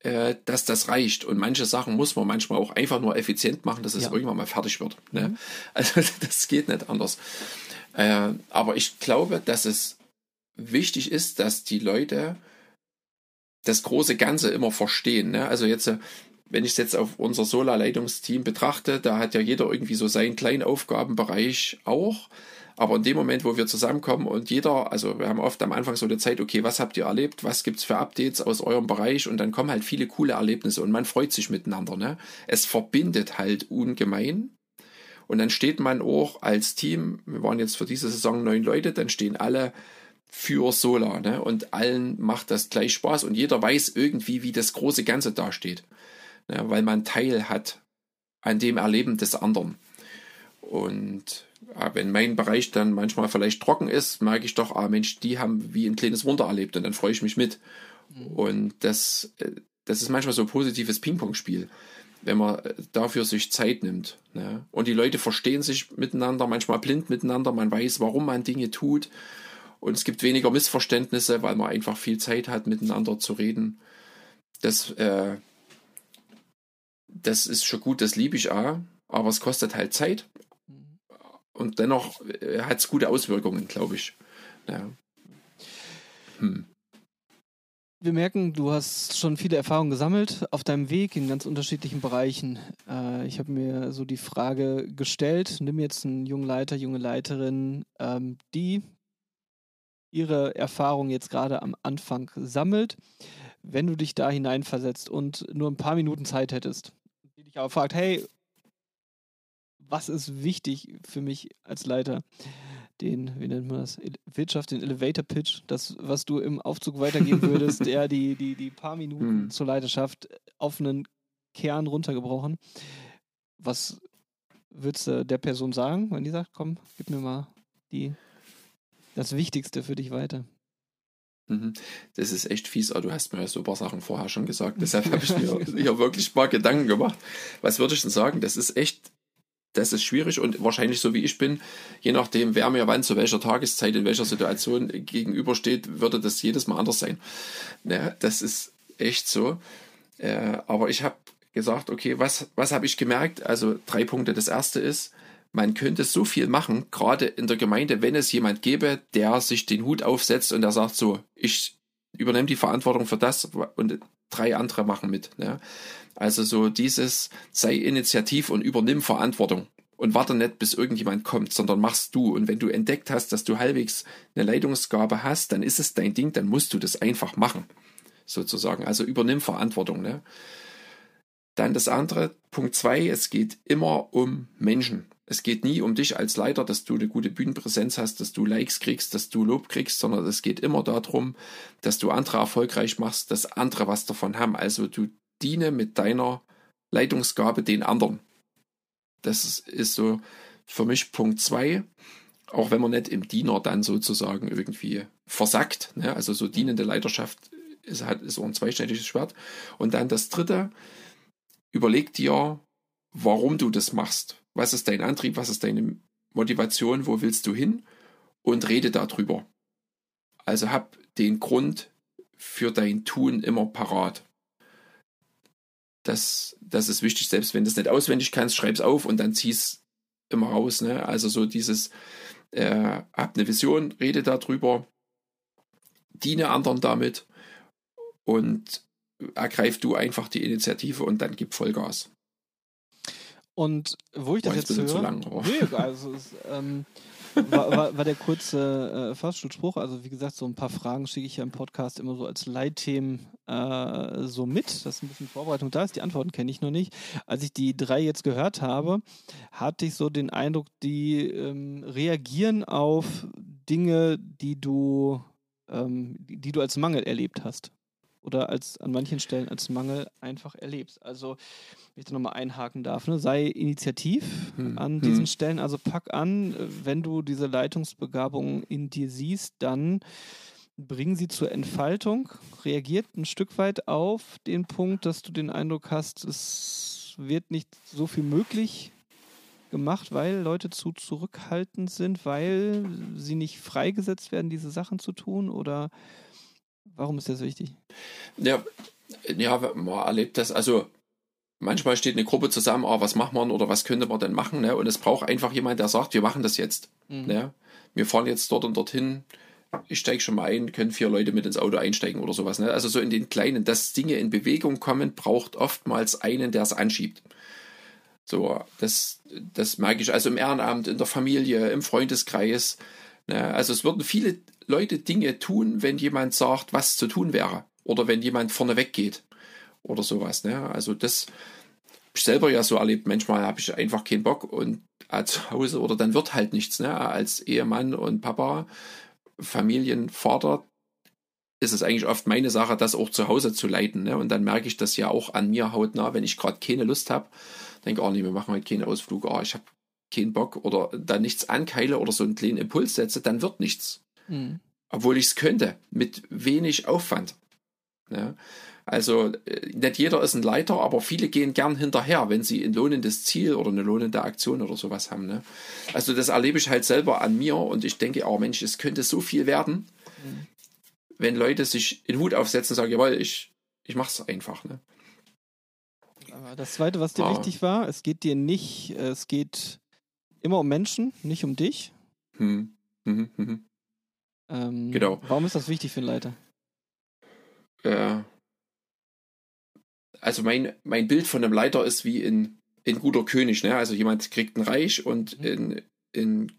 äh, dass das reicht. Und manche Sachen muss man manchmal auch einfach nur effizient machen, dass es ja. irgendwann mal fertig wird. Ne? Mhm. Also das geht nicht anders. Äh, aber ich glaube, dass es wichtig ist, dass die Leute das große Ganze immer verstehen. Ne? Also jetzt, wenn ich es jetzt auf unser Solarleitungsteam betrachte, da hat ja jeder irgendwie so seinen kleinen Aufgabenbereich auch. Aber in dem Moment, wo wir zusammenkommen und jeder, also wir haben oft am Anfang so eine Zeit, okay, was habt ihr erlebt, was gibt's für Updates aus eurem Bereich und dann kommen halt viele coole Erlebnisse und man freut sich miteinander. Ne? Es verbindet halt ungemein. Und dann steht man auch als Team, wir waren jetzt für diese Saison neun Leute, dann stehen alle für Solar. Ne? Und allen macht das gleich Spaß und jeder weiß irgendwie, wie das große Ganze dasteht ne, weil man Teil hat an dem Erleben des anderen. Und ja, wenn mein Bereich dann manchmal vielleicht trocken ist, merke ich doch, ah Mensch, die haben wie ein kleines Wunder erlebt und dann freue ich mich mit. Mhm. Und das, äh, das ist manchmal so ein positives Ping-Pong-Spiel, wenn man äh, dafür sich Zeit nimmt. Ne? Und die Leute verstehen sich miteinander, manchmal blind miteinander, man weiß, warum man Dinge tut. Und es gibt weniger Missverständnisse, weil man einfach viel Zeit hat, miteinander zu reden. Das, äh, das ist schon gut, das liebe ich auch, aber es kostet halt Zeit. Und dennoch äh, hat es gute Auswirkungen, glaube ich. Ja. Hm. Wir merken, du hast schon viele Erfahrungen gesammelt auf deinem Weg in ganz unterschiedlichen Bereichen. Äh, ich habe mir so die Frage gestellt, nimm jetzt einen jungen Leiter, junge Leiterin, ähm, die ihre Erfahrung jetzt gerade am Anfang sammelt. Wenn du dich da hineinversetzt und nur ein paar Minuten Zeit hättest, dich aber fragt, hey, was ist wichtig für mich als Leiter? Den, wie nennt man das? Wirtschaft, den Elevator Pitch, das, was du im Aufzug weitergeben würdest, der die, die, die paar Minuten hm. zur Leiterschaft auf einen Kern runtergebrochen. Was würdest du der Person sagen, wenn die sagt, komm, gib mir mal die, das Wichtigste für dich weiter? Mhm. Das ist echt fies, aber du hast mir ja so ein paar Sachen vorher schon gesagt. Deshalb habe ich mir hier wirklich mal Gedanken gemacht. Was würde ich denn sagen? Das ist echt, das ist schwierig und wahrscheinlich so wie ich bin, je nachdem, wer mir wann zu welcher Tageszeit, in welcher Situation gegenübersteht, würde das jedes Mal anders sein. Ja, das ist echt so. Äh, aber ich habe gesagt, okay, was, was habe ich gemerkt? Also drei Punkte. Das erste ist, man könnte so viel machen, gerade in der Gemeinde, wenn es jemand gäbe, der sich den Hut aufsetzt und der sagt so, ich übernehme die Verantwortung für das und drei andere machen mit. Ne? Also so dieses, sei initiativ und übernimm Verantwortung und warte nicht, bis irgendjemand kommt, sondern machst du. Und wenn du entdeckt hast, dass du halbwegs eine Leitungsgabe hast, dann ist es dein Ding, dann musst du das einfach machen. Sozusagen. Also übernimm Verantwortung. Ne? Dann das andere, Punkt zwei, es geht immer um Menschen. Es geht nie um dich als Leiter, dass du eine gute Bühnenpräsenz hast, dass du Likes kriegst, dass du Lob kriegst, sondern es geht immer darum, dass du andere erfolgreich machst, dass andere was davon haben. Also du diene mit deiner Leitungsgabe den anderen. Das ist so für mich Punkt zwei. auch wenn man nicht im Diener dann sozusagen irgendwie versackt. Ne? Also so dienende Leiterschaft ist, halt, ist auch ein zweischneidiges Schwert. Und dann das dritte, überleg dir, warum du das machst. Was ist dein Antrieb? Was ist deine Motivation? Wo willst du hin? Und rede darüber. Also hab den Grund für dein Tun immer parat. Das, das ist wichtig, selbst wenn du es nicht auswendig kannst, schreib's auf und dann zieh's immer raus. Ne? Also so dieses, äh, hab eine Vision, rede darüber, diene anderen damit und ergreif du einfach die Initiative und dann gib Vollgas. Und wo ich das jetzt, jetzt höre, lang, nee, also es, ähm, war, war, war, der kurze äh, Fahrstuhlspruch. Also wie gesagt, so ein paar Fragen schicke ich ja im Podcast immer so als Leitthemen äh, so mit. Das ist ein bisschen Vorbereitung da ist. Die Antworten kenne ich noch nicht. Als ich die drei jetzt gehört habe, hatte ich so den Eindruck, die ähm, reagieren auf Dinge, die du, ähm, die du als Mangel erlebt hast oder als an manchen Stellen als Mangel einfach erlebst. Also, wenn ich da nochmal einhaken darf, ne? sei initiativ hm. an diesen hm. Stellen, also pack an, wenn du diese Leitungsbegabung in dir siehst, dann bring sie zur Entfaltung, reagiert ein Stück weit auf den Punkt, dass du den Eindruck hast, es wird nicht so viel möglich gemacht, weil Leute zu zurückhaltend sind, weil sie nicht freigesetzt werden, diese Sachen zu tun oder Warum ist das wichtig? Ja, ja, man erlebt das. Also manchmal steht eine Gruppe zusammen, ah, was macht man oder was könnte man denn machen? Ne? Und es braucht einfach jemand, der sagt, wir machen das jetzt. Mhm. Ne? Wir fahren jetzt dort und dorthin. Ich steige schon mal ein, können vier Leute mit ins Auto einsteigen oder sowas. Ne? Also so in den kleinen, dass Dinge in Bewegung kommen, braucht oftmals einen, der es anschiebt. So, das, das merke ich also im Ehrenamt, in der Familie, im Freundeskreis. Ne? Also es würden viele Leute Dinge tun, wenn jemand sagt, was zu tun wäre. Oder wenn jemand vorne weggeht. Oder sowas. Ne? Also das ich selber ja so erlebt. Manchmal habe ich einfach keinen Bock und zu Hause oder dann wird halt nichts. Ne? Als Ehemann und Papa, Familienvater ist es eigentlich oft meine Sache, das auch zu Hause zu leiten. Ne? Und dann merke ich das ja auch an mir hautnah, wenn ich gerade keine Lust habe. Denke, oh nee, wir machen heute keinen Ausflug, oh, ich habe keinen Bock oder da nichts ankeile oder so einen kleinen Impuls setze, dann wird nichts. Mhm. Obwohl ich es könnte, mit wenig Aufwand. Ja? Also äh, nicht jeder ist ein Leiter, aber viele gehen gern hinterher, wenn sie ein lohnendes Ziel oder eine lohnende Aktion oder sowas haben. Ne? Also das erlebe ich halt selber an mir und ich denke, oh Mensch, es könnte so viel werden, mhm. wenn Leute sich in Hut aufsetzen und sagen, jawohl, ich, ich mach's einfach. Ne? Das zweite, was dir ah. wichtig war, es geht dir nicht, es geht immer um Menschen, nicht um dich. Hm. Mhm, mhm. Ähm, genau. Warum ist das wichtig für einen Leiter? Äh, also mein, mein Bild von einem Leiter ist wie ein, ein guter König. Ne? Also jemand kriegt ein Reich und mhm. ein, ein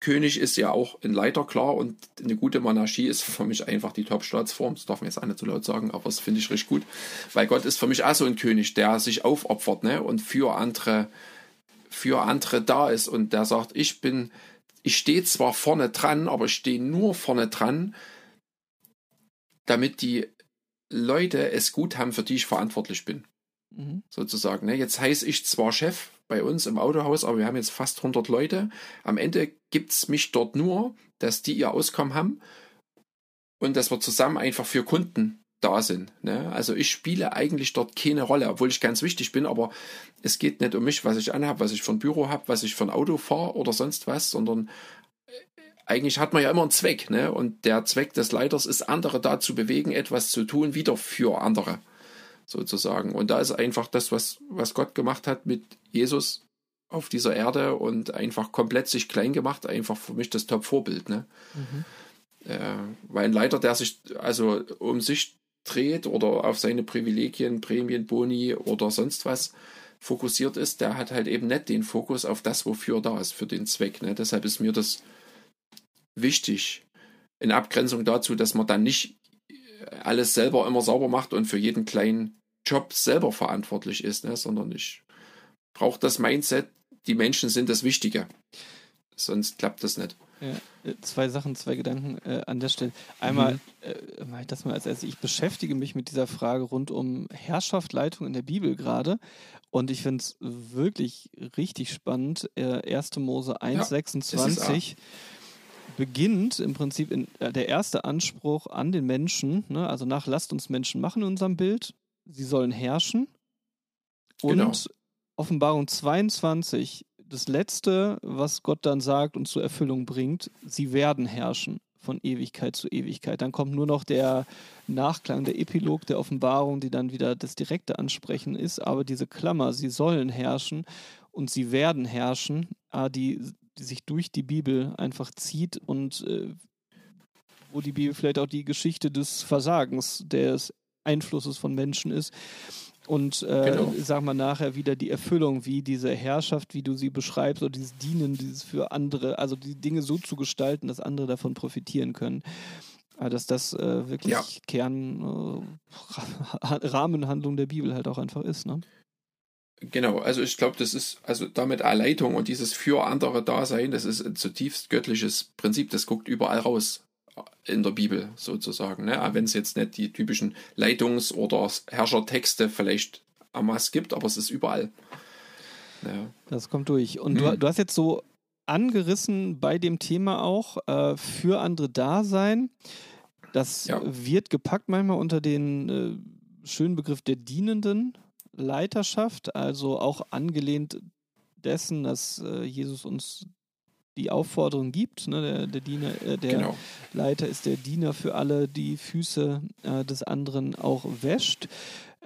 König ist ja auch ein Leiter, klar, und eine gute Monarchie ist für mich einfach die Top-Staatsform. Das darf man jetzt auch nicht so laut sagen, aber das finde ich richtig gut. Weil Gott ist für mich auch so ein König, der sich aufopfert ne? und für andere, für andere da ist und der sagt, ich bin ich stehe zwar vorne dran, aber ich stehe nur vorne dran, damit die Leute es gut haben, für die ich verantwortlich bin. Mhm. Sozusagen. Ne? Jetzt heiße ich zwar Chef bei uns im Autohaus, aber wir haben jetzt fast 100 Leute. Am Ende gibt es mich dort nur, dass die ihr Auskommen haben und dass wir zusammen einfach für Kunden da sind. Ne? Also ich spiele eigentlich dort keine Rolle, obwohl ich ganz wichtig bin, aber es geht nicht um mich, was ich anhabe, was ich ein Büro habe, was ich ein Auto fahre oder sonst was, sondern äh, eigentlich hat man ja immer einen Zweck, ne? Und der Zweck des Leiters ist, andere dazu bewegen, etwas zu tun, wieder für andere, sozusagen. Und da ist einfach das, was, was Gott gemacht hat mit Jesus auf dieser Erde und einfach komplett sich klein gemacht, einfach für mich das Top-Vorbild, ne? Mhm. Äh, weil ein Leiter, der sich also um sich dreht oder auf seine Privilegien, Prämien, Boni oder sonst was fokussiert ist, der hat halt eben nicht den Fokus auf das, wofür da ist, für den Zweck. Ne? Deshalb ist mir das wichtig, in Abgrenzung dazu, dass man dann nicht alles selber immer sauber macht und für jeden kleinen Job selber verantwortlich ist, ne? sondern ich brauche das Mindset, die Menschen sind das Wichtige. Sonst klappt das nicht. Ja, äh, zwei Sachen, zwei Gedanken äh, an der Stelle. Einmal, mhm. äh, das mal als erstes, ich beschäftige mich mit dieser Frage rund um Herrschaft, Leitung in der Bibel gerade. Und ich finde es wirklich richtig spannend. Äh, 1. Mose 1, ja, 26 beginnt im Prinzip in, äh, der erste Anspruch an den Menschen, ne? also nach lasst uns Menschen machen in unserem Bild. Sie sollen herrschen. Und genau. Offenbarung 22 das Letzte, was Gott dann sagt und zur Erfüllung bringt, sie werden herrschen von Ewigkeit zu Ewigkeit. Dann kommt nur noch der Nachklang, der Epilog der Offenbarung, die dann wieder das direkte Ansprechen ist. Aber diese Klammer, sie sollen herrschen und sie werden herrschen, ah, die, die sich durch die Bibel einfach zieht und äh, wo die Bibel vielleicht auch die Geschichte des Versagens, des Einflusses von Menschen ist und äh, genau. sag mal nachher wieder die Erfüllung, wie diese Herrschaft, wie du sie beschreibst, oder dieses Dienen, dieses für andere, also die Dinge so zu gestalten, dass andere davon profitieren können. Aber dass das äh, wirklich ja. Kern, äh, Rahmenhandlung der Bibel halt auch einfach ist, ne? Genau, also ich glaube, das ist, also damit Erleitung und dieses für andere Dasein, das ist ein zutiefst göttliches Prinzip, das guckt überall raus in der Bibel sozusagen. Ne? Wenn es jetzt nicht die typischen Leitungs- oder Herrschertexte vielleicht am Maß gibt, aber es ist überall. Ja. Das kommt durch. Und hm. du, du, hast jetzt so angerissen bei dem Thema auch äh, für andere Dasein. Das ja. wird gepackt manchmal unter den äh, schönen Begriff der dienenden Leiterschaft, also auch angelehnt dessen, dass äh, Jesus uns die Aufforderung gibt. Ne? Der, der, Diener, äh, der genau. Leiter ist der Diener für alle, die Füße äh, des anderen auch wäscht.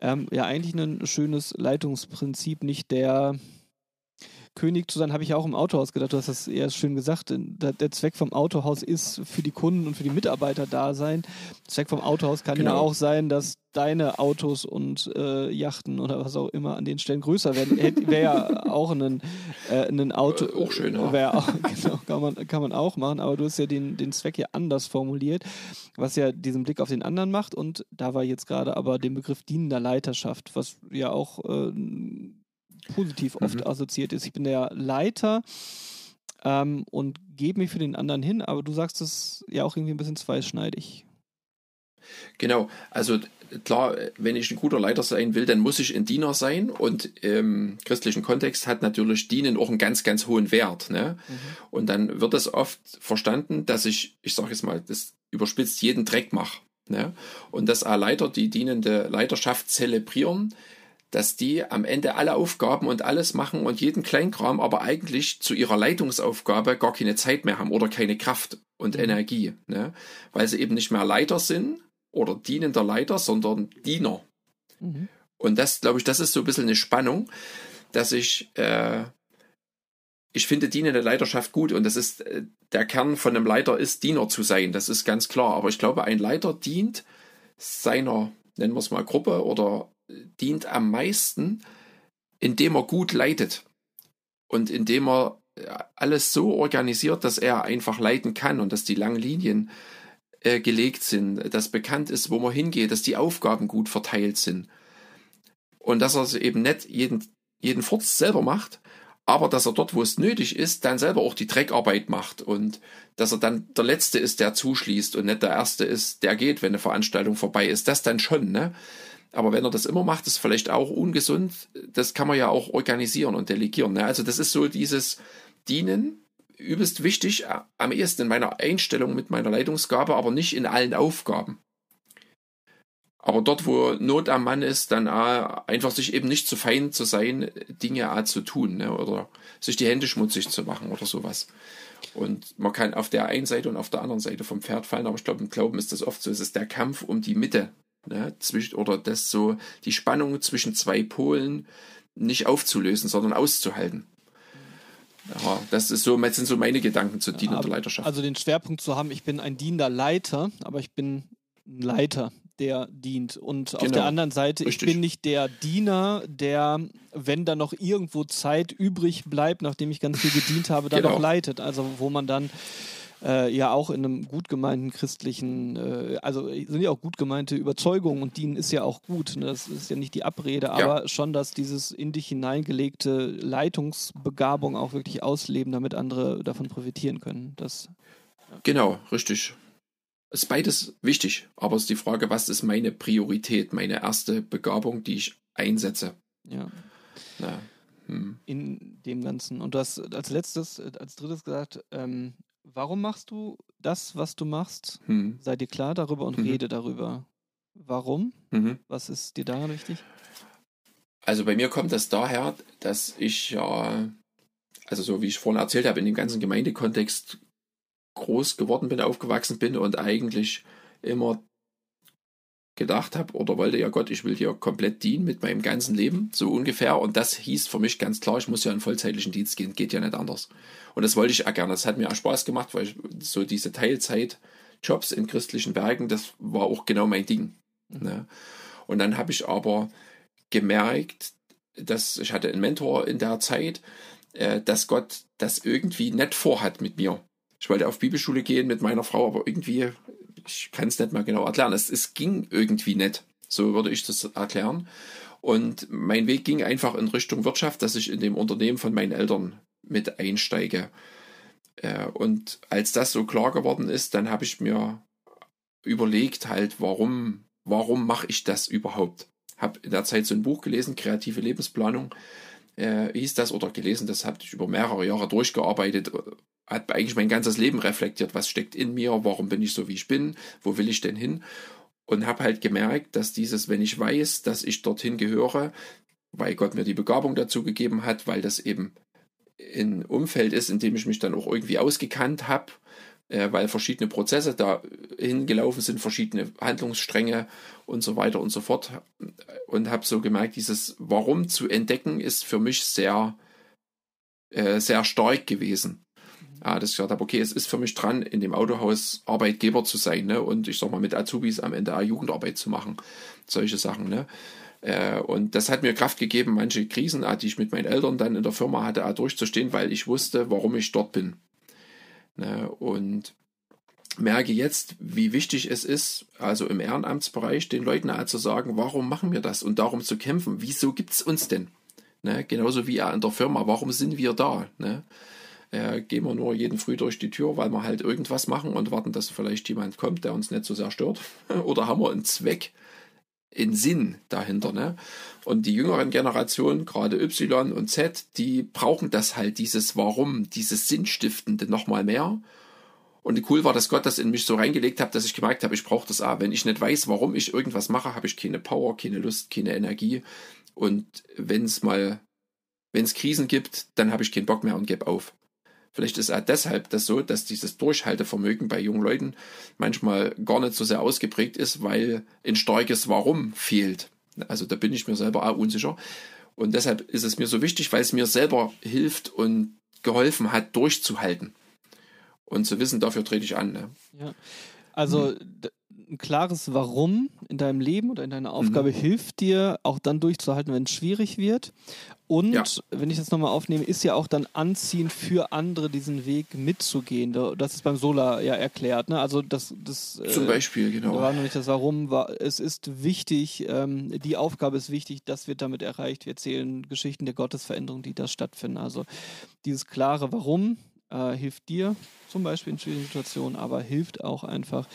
Ähm, ja, eigentlich ein schönes Leitungsprinzip, nicht der König zu sein, habe ich auch im Autohaus gedacht. Du hast das eher schön gesagt. Der Zweck vom Autohaus ist für die Kunden und für die Mitarbeiter da sein. Der Zweck vom Autohaus kann genau. ja auch sein, dass deine Autos und äh, Yachten oder was auch immer an den Stellen größer werden. Wäre ja auch ein, äh, ein Auto. Äh, auch schön, ja. Auch, genau, kann man, kann man auch machen, aber du hast ja den, den Zweck ja anders formuliert, was ja diesen Blick auf den anderen macht. Und da war jetzt gerade aber den Begriff dienender Leiterschaft, was ja auch äh, positiv oft mhm. assoziiert ist. Ich bin der Leiter ähm, und gebe mich für den anderen hin, aber du sagst es ja auch irgendwie ein bisschen zweischneidig. Genau, also klar, wenn ich ein guter Leiter sein will, dann muss ich ein Diener sein und im christlichen Kontext hat natürlich Dienen auch einen ganz, ganz hohen Wert. Ne? Mhm. Und dann wird es oft verstanden, dass ich, ich sage jetzt mal, das überspitzt jeden Dreck mache. Ne? Und dass Leiter die dienende Leiterschaft zelebrieren, dass die am Ende alle Aufgaben und alles machen und jeden Kleinkram, aber eigentlich zu ihrer Leitungsaufgabe gar keine Zeit mehr haben oder keine Kraft und mhm. Energie, ne? weil sie eben nicht mehr Leiter sind oder dienender Leiter, sondern Diener. Mhm. Und das, glaube ich, das ist so ein bisschen eine Spannung, dass ich, äh, ich finde dienende Leiterschaft gut und das ist, äh, der Kern von einem Leiter ist, Diener zu sein, das ist ganz klar. Aber ich glaube, ein Leiter dient seiner, nennen wir es mal Gruppe oder dient am meisten, indem er gut leitet und indem er alles so organisiert, dass er einfach leiten kann und dass die langen Linien äh, gelegt sind, dass bekannt ist, wo man hingeht, dass die Aufgaben gut verteilt sind und dass er eben nicht jeden, jeden Furz selber macht, aber dass er dort, wo es nötig ist, dann selber auch die Dreckarbeit macht und dass er dann der Letzte ist, der zuschließt und nicht der Erste ist, der geht, wenn eine Veranstaltung vorbei ist. Das dann schon, ne? Aber wenn er das immer macht, ist vielleicht auch ungesund. Das kann man ja auch organisieren und delegieren. Ne? Also das ist so dieses Dienen, übelst wichtig, äh, am ehesten in meiner Einstellung mit meiner Leitungsgabe, aber nicht in allen Aufgaben. Aber dort, wo Not am Mann ist, dann einfach sich eben nicht zu fein zu sein, Dinge zu tun ne? oder sich die Hände schmutzig zu machen oder sowas. Und man kann auf der einen Seite und auf der anderen Seite vom Pferd fallen, aber ich glaube, im Glauben ist das oft so. Es ist der Kampf um die Mitte ne, zwischen, oder das so, die Spannung zwischen zwei Polen nicht aufzulösen, sondern auszuhalten. Ja, das ist so, das sind so meine Gedanken zur dienender Leiterschaft. Also den Schwerpunkt zu haben, ich bin ein dienender Leiter, aber ich bin ein Leiter, der dient. Und genau. auf der anderen Seite, Richtig. ich bin nicht der Diener, der, wenn da noch irgendwo Zeit übrig bleibt, nachdem ich ganz viel gedient habe, dann genau. noch leitet. Also wo man dann äh, ja auch in einem gut gemeinten christlichen, äh, also sind ja auch gut gemeinte Überzeugungen und dienen ist ja auch gut. Ne? Das ist ja nicht die Abrede, ja. aber schon, dass dieses in dich hineingelegte Leitungsbegabung auch wirklich ausleben, damit andere davon profitieren können. Das, ja. Genau, richtig. Es ist beides wichtig, aber es ist die Frage, was ist meine Priorität, meine erste Begabung, die ich einsetze. Ja. Na, hm. In dem Ganzen. Und du hast als letztes, als drittes gesagt, ähm, warum machst du das, was du machst? Hm. Sei dir klar darüber und mhm. rede darüber. Warum? Mhm. Was ist dir daran wichtig? Also bei mir kommt das daher, dass ich ja, also so wie ich vorhin erzählt habe, in dem ganzen Gemeindekontext groß geworden bin, aufgewachsen bin und eigentlich immer gedacht habe oder wollte, ja Gott, ich will dir komplett dienen mit meinem ganzen Leben, so ungefähr. Und das hieß für mich ganz klar, ich muss ja in vollzeitlichen Dienst gehen, geht ja nicht anders. Und das wollte ich auch gerne. Das hat mir auch Spaß gemacht, weil ich so diese Teilzeit-Jobs in christlichen Werken, das war auch genau mein Ding. Mhm. Ne? Und dann habe ich aber gemerkt, dass ich hatte einen Mentor in der Zeit, äh, dass Gott das irgendwie nicht vorhat mit mir. Ich wollte auf Bibelschule gehen mit meiner Frau, aber irgendwie ich kann es nicht mal genau erklären. Es, es ging irgendwie nicht. So würde ich das erklären. Und mein Weg ging einfach in Richtung Wirtschaft, dass ich in dem Unternehmen von meinen Eltern mit einsteige. Äh, und als das so klar geworden ist, dann habe ich mir überlegt halt, warum, warum mache ich das überhaupt? Habe in der Zeit so ein Buch gelesen, Kreative Lebensplanung äh, hieß das, oder gelesen, das habe ich über mehrere Jahre durchgearbeitet, hat eigentlich mein ganzes Leben reflektiert, was steckt in mir, warum bin ich so, wie ich bin, wo will ich denn hin? Und habe halt gemerkt, dass dieses, wenn ich weiß, dass ich dorthin gehöre, weil Gott mir die Begabung dazu gegeben hat, weil das eben ein Umfeld ist, in dem ich mich dann auch irgendwie ausgekannt habe, äh, weil verschiedene Prozesse da hingelaufen sind, verschiedene Handlungsstränge und so weiter und so fort. Und habe so gemerkt, dieses Warum zu entdecken ist für mich sehr, äh, sehr stark gewesen ja, dass ich gesagt habe, okay, es ist für mich dran, in dem Autohaus Arbeitgeber zu sein, ne? Und ich sag mal, mit Azubis am Ende auch Jugendarbeit zu machen. Solche Sachen, ne? Äh, und das hat mir Kraft gegeben, manche Krisen, die ich mit meinen Eltern dann in der Firma hatte, durchzustehen, weil ich wusste, warum ich dort bin. Ne? Und merke jetzt, wie wichtig es ist, also im Ehrenamtsbereich, den Leuten auch zu sagen, warum machen wir das und darum zu kämpfen. Wieso gibt es uns denn? Ne? Genauso wie auch in der Firma, warum sind wir da? Ne? Äh, gehen wir nur jeden Früh durch die Tür, weil wir halt irgendwas machen und warten, dass vielleicht jemand kommt, der uns nicht so sehr stört. Oder haben wir einen Zweck, einen Sinn dahinter. Ne? Und die jüngeren Generationen, gerade Y und Z, die brauchen das halt, dieses Warum, dieses Sinnstiftende nochmal mehr. Und cool war, dass Gott das in mich so reingelegt hat, dass ich gemerkt habe, ich brauche das auch. Wenn ich nicht weiß, warum ich irgendwas mache, habe ich keine Power, keine Lust, keine Energie. Und wenn es mal, wenn es Krisen gibt, dann habe ich keinen Bock mehr und gebe auf. Vielleicht ist auch deshalb das so, dass dieses Durchhaltevermögen bei jungen Leuten manchmal gar nicht so sehr ausgeprägt ist, weil ein starkes Warum fehlt. Also da bin ich mir selber auch unsicher. Und deshalb ist es mir so wichtig, weil es mir selber hilft und geholfen hat, durchzuhalten. Und zu wissen, dafür trete ich an. Ne? Ja. Also hm ein klares Warum in deinem Leben oder in deiner Aufgabe mhm. hilft dir, auch dann durchzuhalten, wenn es schwierig wird. Und ja. wenn ich das nochmal aufnehme, ist ja auch dann anziehend für andere, diesen Weg mitzugehen. Das ist beim Solar ja erklärt. Ne? Also das, das äh, zum Beispiel genau. War noch nicht das Warum. War, es ist wichtig. Ähm, die Aufgabe ist wichtig. Das wird damit erreicht. Wir erzählen Geschichten der Gottesveränderung, die da stattfinden. Also dieses klare Warum äh, hilft dir zum Beispiel in schwierigen Situationen, aber hilft auch einfach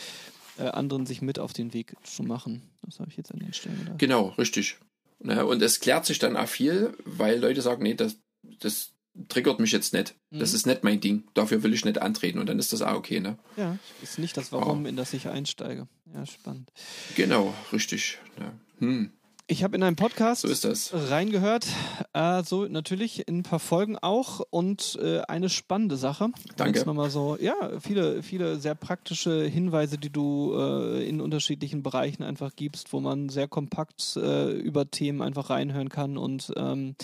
äh, anderen sich mit auf den Weg zu machen. Das habe ich jetzt an den Stellen gedacht. Genau, richtig. Ne? Und es klärt sich dann auch viel, weil Leute sagen, nee, das, das triggert mich jetzt nicht. Mhm. Das ist nicht mein Ding. Dafür will ich nicht antreten und dann ist das auch okay. Ne? Ja, ist nicht das Warum, oh. in das ich einsteige. Ja, spannend. Genau, richtig. Ja. Hm. Ich habe in einem Podcast so reingehört, äh, so natürlich in ein paar Folgen auch und äh, eine spannende Sache. Danke. Nochmal so, ja, viele, viele sehr praktische Hinweise, die du äh, in unterschiedlichen Bereichen einfach gibst, wo man sehr kompakt äh, über Themen einfach reinhören kann und ähm,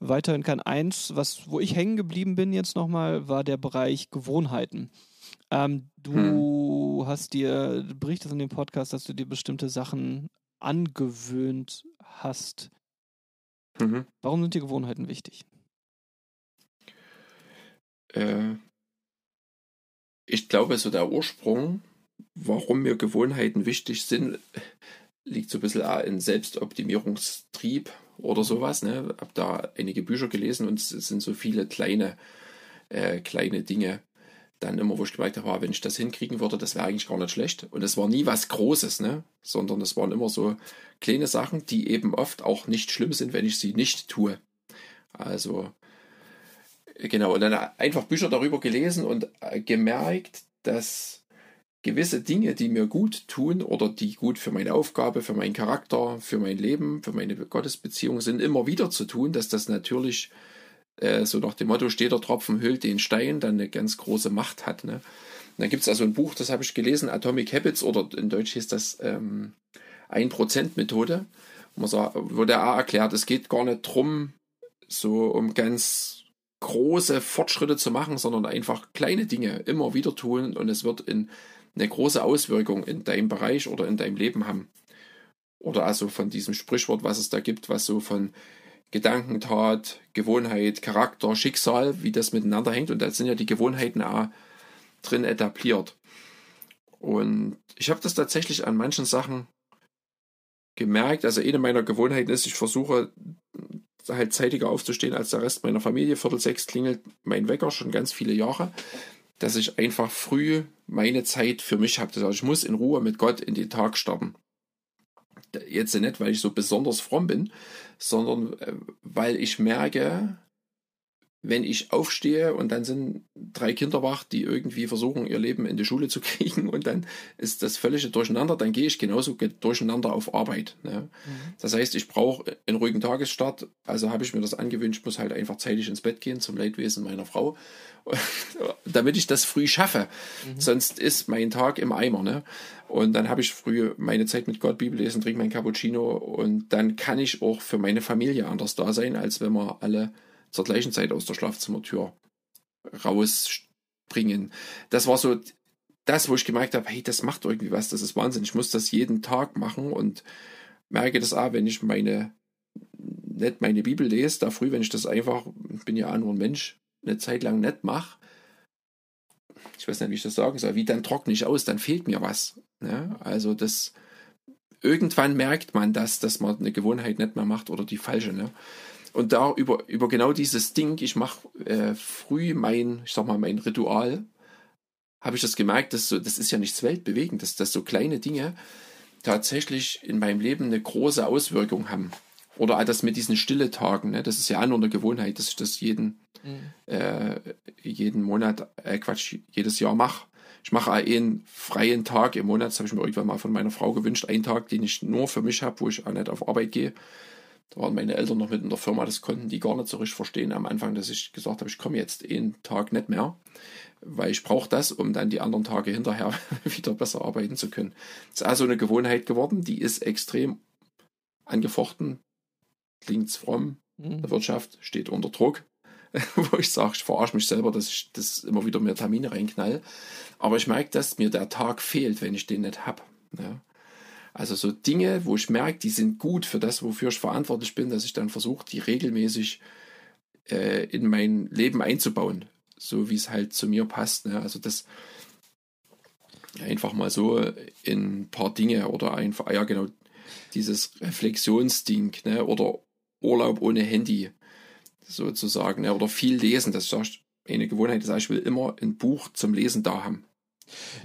weiterhören kann. Eins, was, wo ich hängen geblieben bin jetzt nochmal, war der Bereich Gewohnheiten. Ähm, du hm. hast dir, berichtest in dem Podcast, dass du dir bestimmte Sachen angewöhnt hast. Mhm. Warum sind die Gewohnheiten wichtig? Äh, ich glaube, so der Ursprung, warum mir Gewohnheiten wichtig sind, liegt so ein bisschen in Selbstoptimierungstrieb oder sowas. Ne? Hab da einige Bücher gelesen und es sind so viele kleine, äh, kleine Dinge, dann immer, wo ich gemerkt habe, ah, wenn ich das hinkriegen würde, das wäre eigentlich gar nicht schlecht. Und es war nie was Großes, ne? sondern es waren immer so kleine Sachen, die eben oft auch nicht schlimm sind, wenn ich sie nicht tue. Also, genau, und dann einfach Bücher darüber gelesen und äh, gemerkt, dass gewisse Dinge, die mir gut tun oder die gut für meine Aufgabe, für meinen Charakter, für mein Leben, für meine Gottesbeziehung sind, immer wieder zu tun, dass das natürlich äh, so nach dem Motto, steht der Tropfen hüllt den Stein, dann eine ganz große Macht hat. Ne? Und gibt es also ein Buch, das habe ich gelesen, Atomic Habits, oder in Deutsch hieß das ähm, 1%-Methode, wo der A erklärt, es geht gar nicht darum, so um ganz große Fortschritte zu machen, sondern einfach kleine Dinge immer wieder tun und es wird in eine große Auswirkung in deinem Bereich oder in deinem Leben haben. Oder also von diesem Sprichwort, was es da gibt, was so von Gedankentat, Gewohnheit, Charakter, Schicksal, wie das miteinander hängt. Und da sind ja die Gewohnheiten auch drin etabliert. Und ich habe das tatsächlich an manchen Sachen gemerkt. Also eine meiner Gewohnheiten ist, ich versuche halt zeitiger aufzustehen als der Rest meiner Familie. Viertel sechs klingelt mein Wecker schon ganz viele Jahre, dass ich einfach früh meine Zeit für mich habe. Also ich muss in Ruhe mit Gott in den Tag starten jetzt nicht, weil ich so besonders fromm bin, sondern äh, weil ich merke, wenn ich aufstehe und dann sind drei Kinder wach, die irgendwie versuchen, ihr Leben in die Schule zu kriegen und dann ist das völlige Durcheinander, dann gehe ich genauso durcheinander auf Arbeit. Ne? Mhm. Das heißt, ich brauche einen ruhigen Tagesstart, also habe ich mir das angewöhnt, ich muss halt einfach zeitig ins Bett gehen, zum Leidwesen meiner Frau, damit ich das früh schaffe. Mhm. Sonst ist mein Tag im Eimer. Ne? Und dann habe ich früh meine Zeit mit Gott, Bibel lesen, trinke mein Cappuccino und dann kann ich auch für meine Familie anders da sein, als wenn wir alle zur gleichen Zeit aus der Schlafzimmertür rausspringen. Das war so das, wo ich gemerkt habe, hey, das macht irgendwie was, das ist Wahnsinn. Ich muss das jeden Tag machen und merke das auch, wenn ich meine, nicht meine Bibel lese, da früh, wenn ich das einfach, bin ja auch nur ein Mensch, eine Zeit lang nicht mache, ich weiß nicht, wie ich das sagen soll, wie dann trockne ich aus, dann fehlt mir was. Ja? Also das, irgendwann merkt man das, dass man eine Gewohnheit nicht mehr macht oder die falsche. Ne? Und da über, über genau dieses Ding, ich mache äh, früh mein, ich sag mal, mein Ritual, habe ich das gemerkt, dass so, das ist ja nichts weltbewegend, dass, dass so kleine Dinge tatsächlich in meinem Leben eine große Auswirkung haben. Oder das mit diesen stille Tagen, ne? das ist ja auch nur eine Gewohnheit, dass ich das jeden, mhm. äh, jeden Monat, äh, Quatsch, jedes Jahr mache. Ich mache einen freien Tag im Monat, das habe ich mir irgendwann mal von meiner Frau gewünscht, einen Tag, den ich nur für mich habe, wo ich auch nicht auf Arbeit gehe. Da waren meine Eltern noch mit in der Firma, das konnten die gar nicht so richtig verstehen am Anfang, dass ich gesagt habe, ich komme jetzt einen Tag nicht mehr, weil ich brauche das, um dann die anderen Tage hinterher wieder besser arbeiten zu können. Das ist also eine Gewohnheit geworden, die ist extrem angefochten, klingt fromm, mhm. die Wirtschaft steht unter Druck, wo ich sage, ich verarsche mich selber, dass ich das immer wieder mehr Termine reinknall. Aber ich merke, dass mir der Tag fehlt, wenn ich den nicht habe. Ja. Also so Dinge, wo ich merke, die sind gut für das, wofür ich verantwortlich bin, dass ich dann versuche, die regelmäßig äh, in mein Leben einzubauen, so wie es halt zu mir passt. Ne? Also das einfach mal so in ein paar Dinge oder einfach, ja genau, dieses Reflexionsding ne? oder Urlaub ohne Handy sozusagen ne? oder viel lesen, das ist eine Gewohnheit, das heißt, ich will immer ein Buch zum Lesen da haben.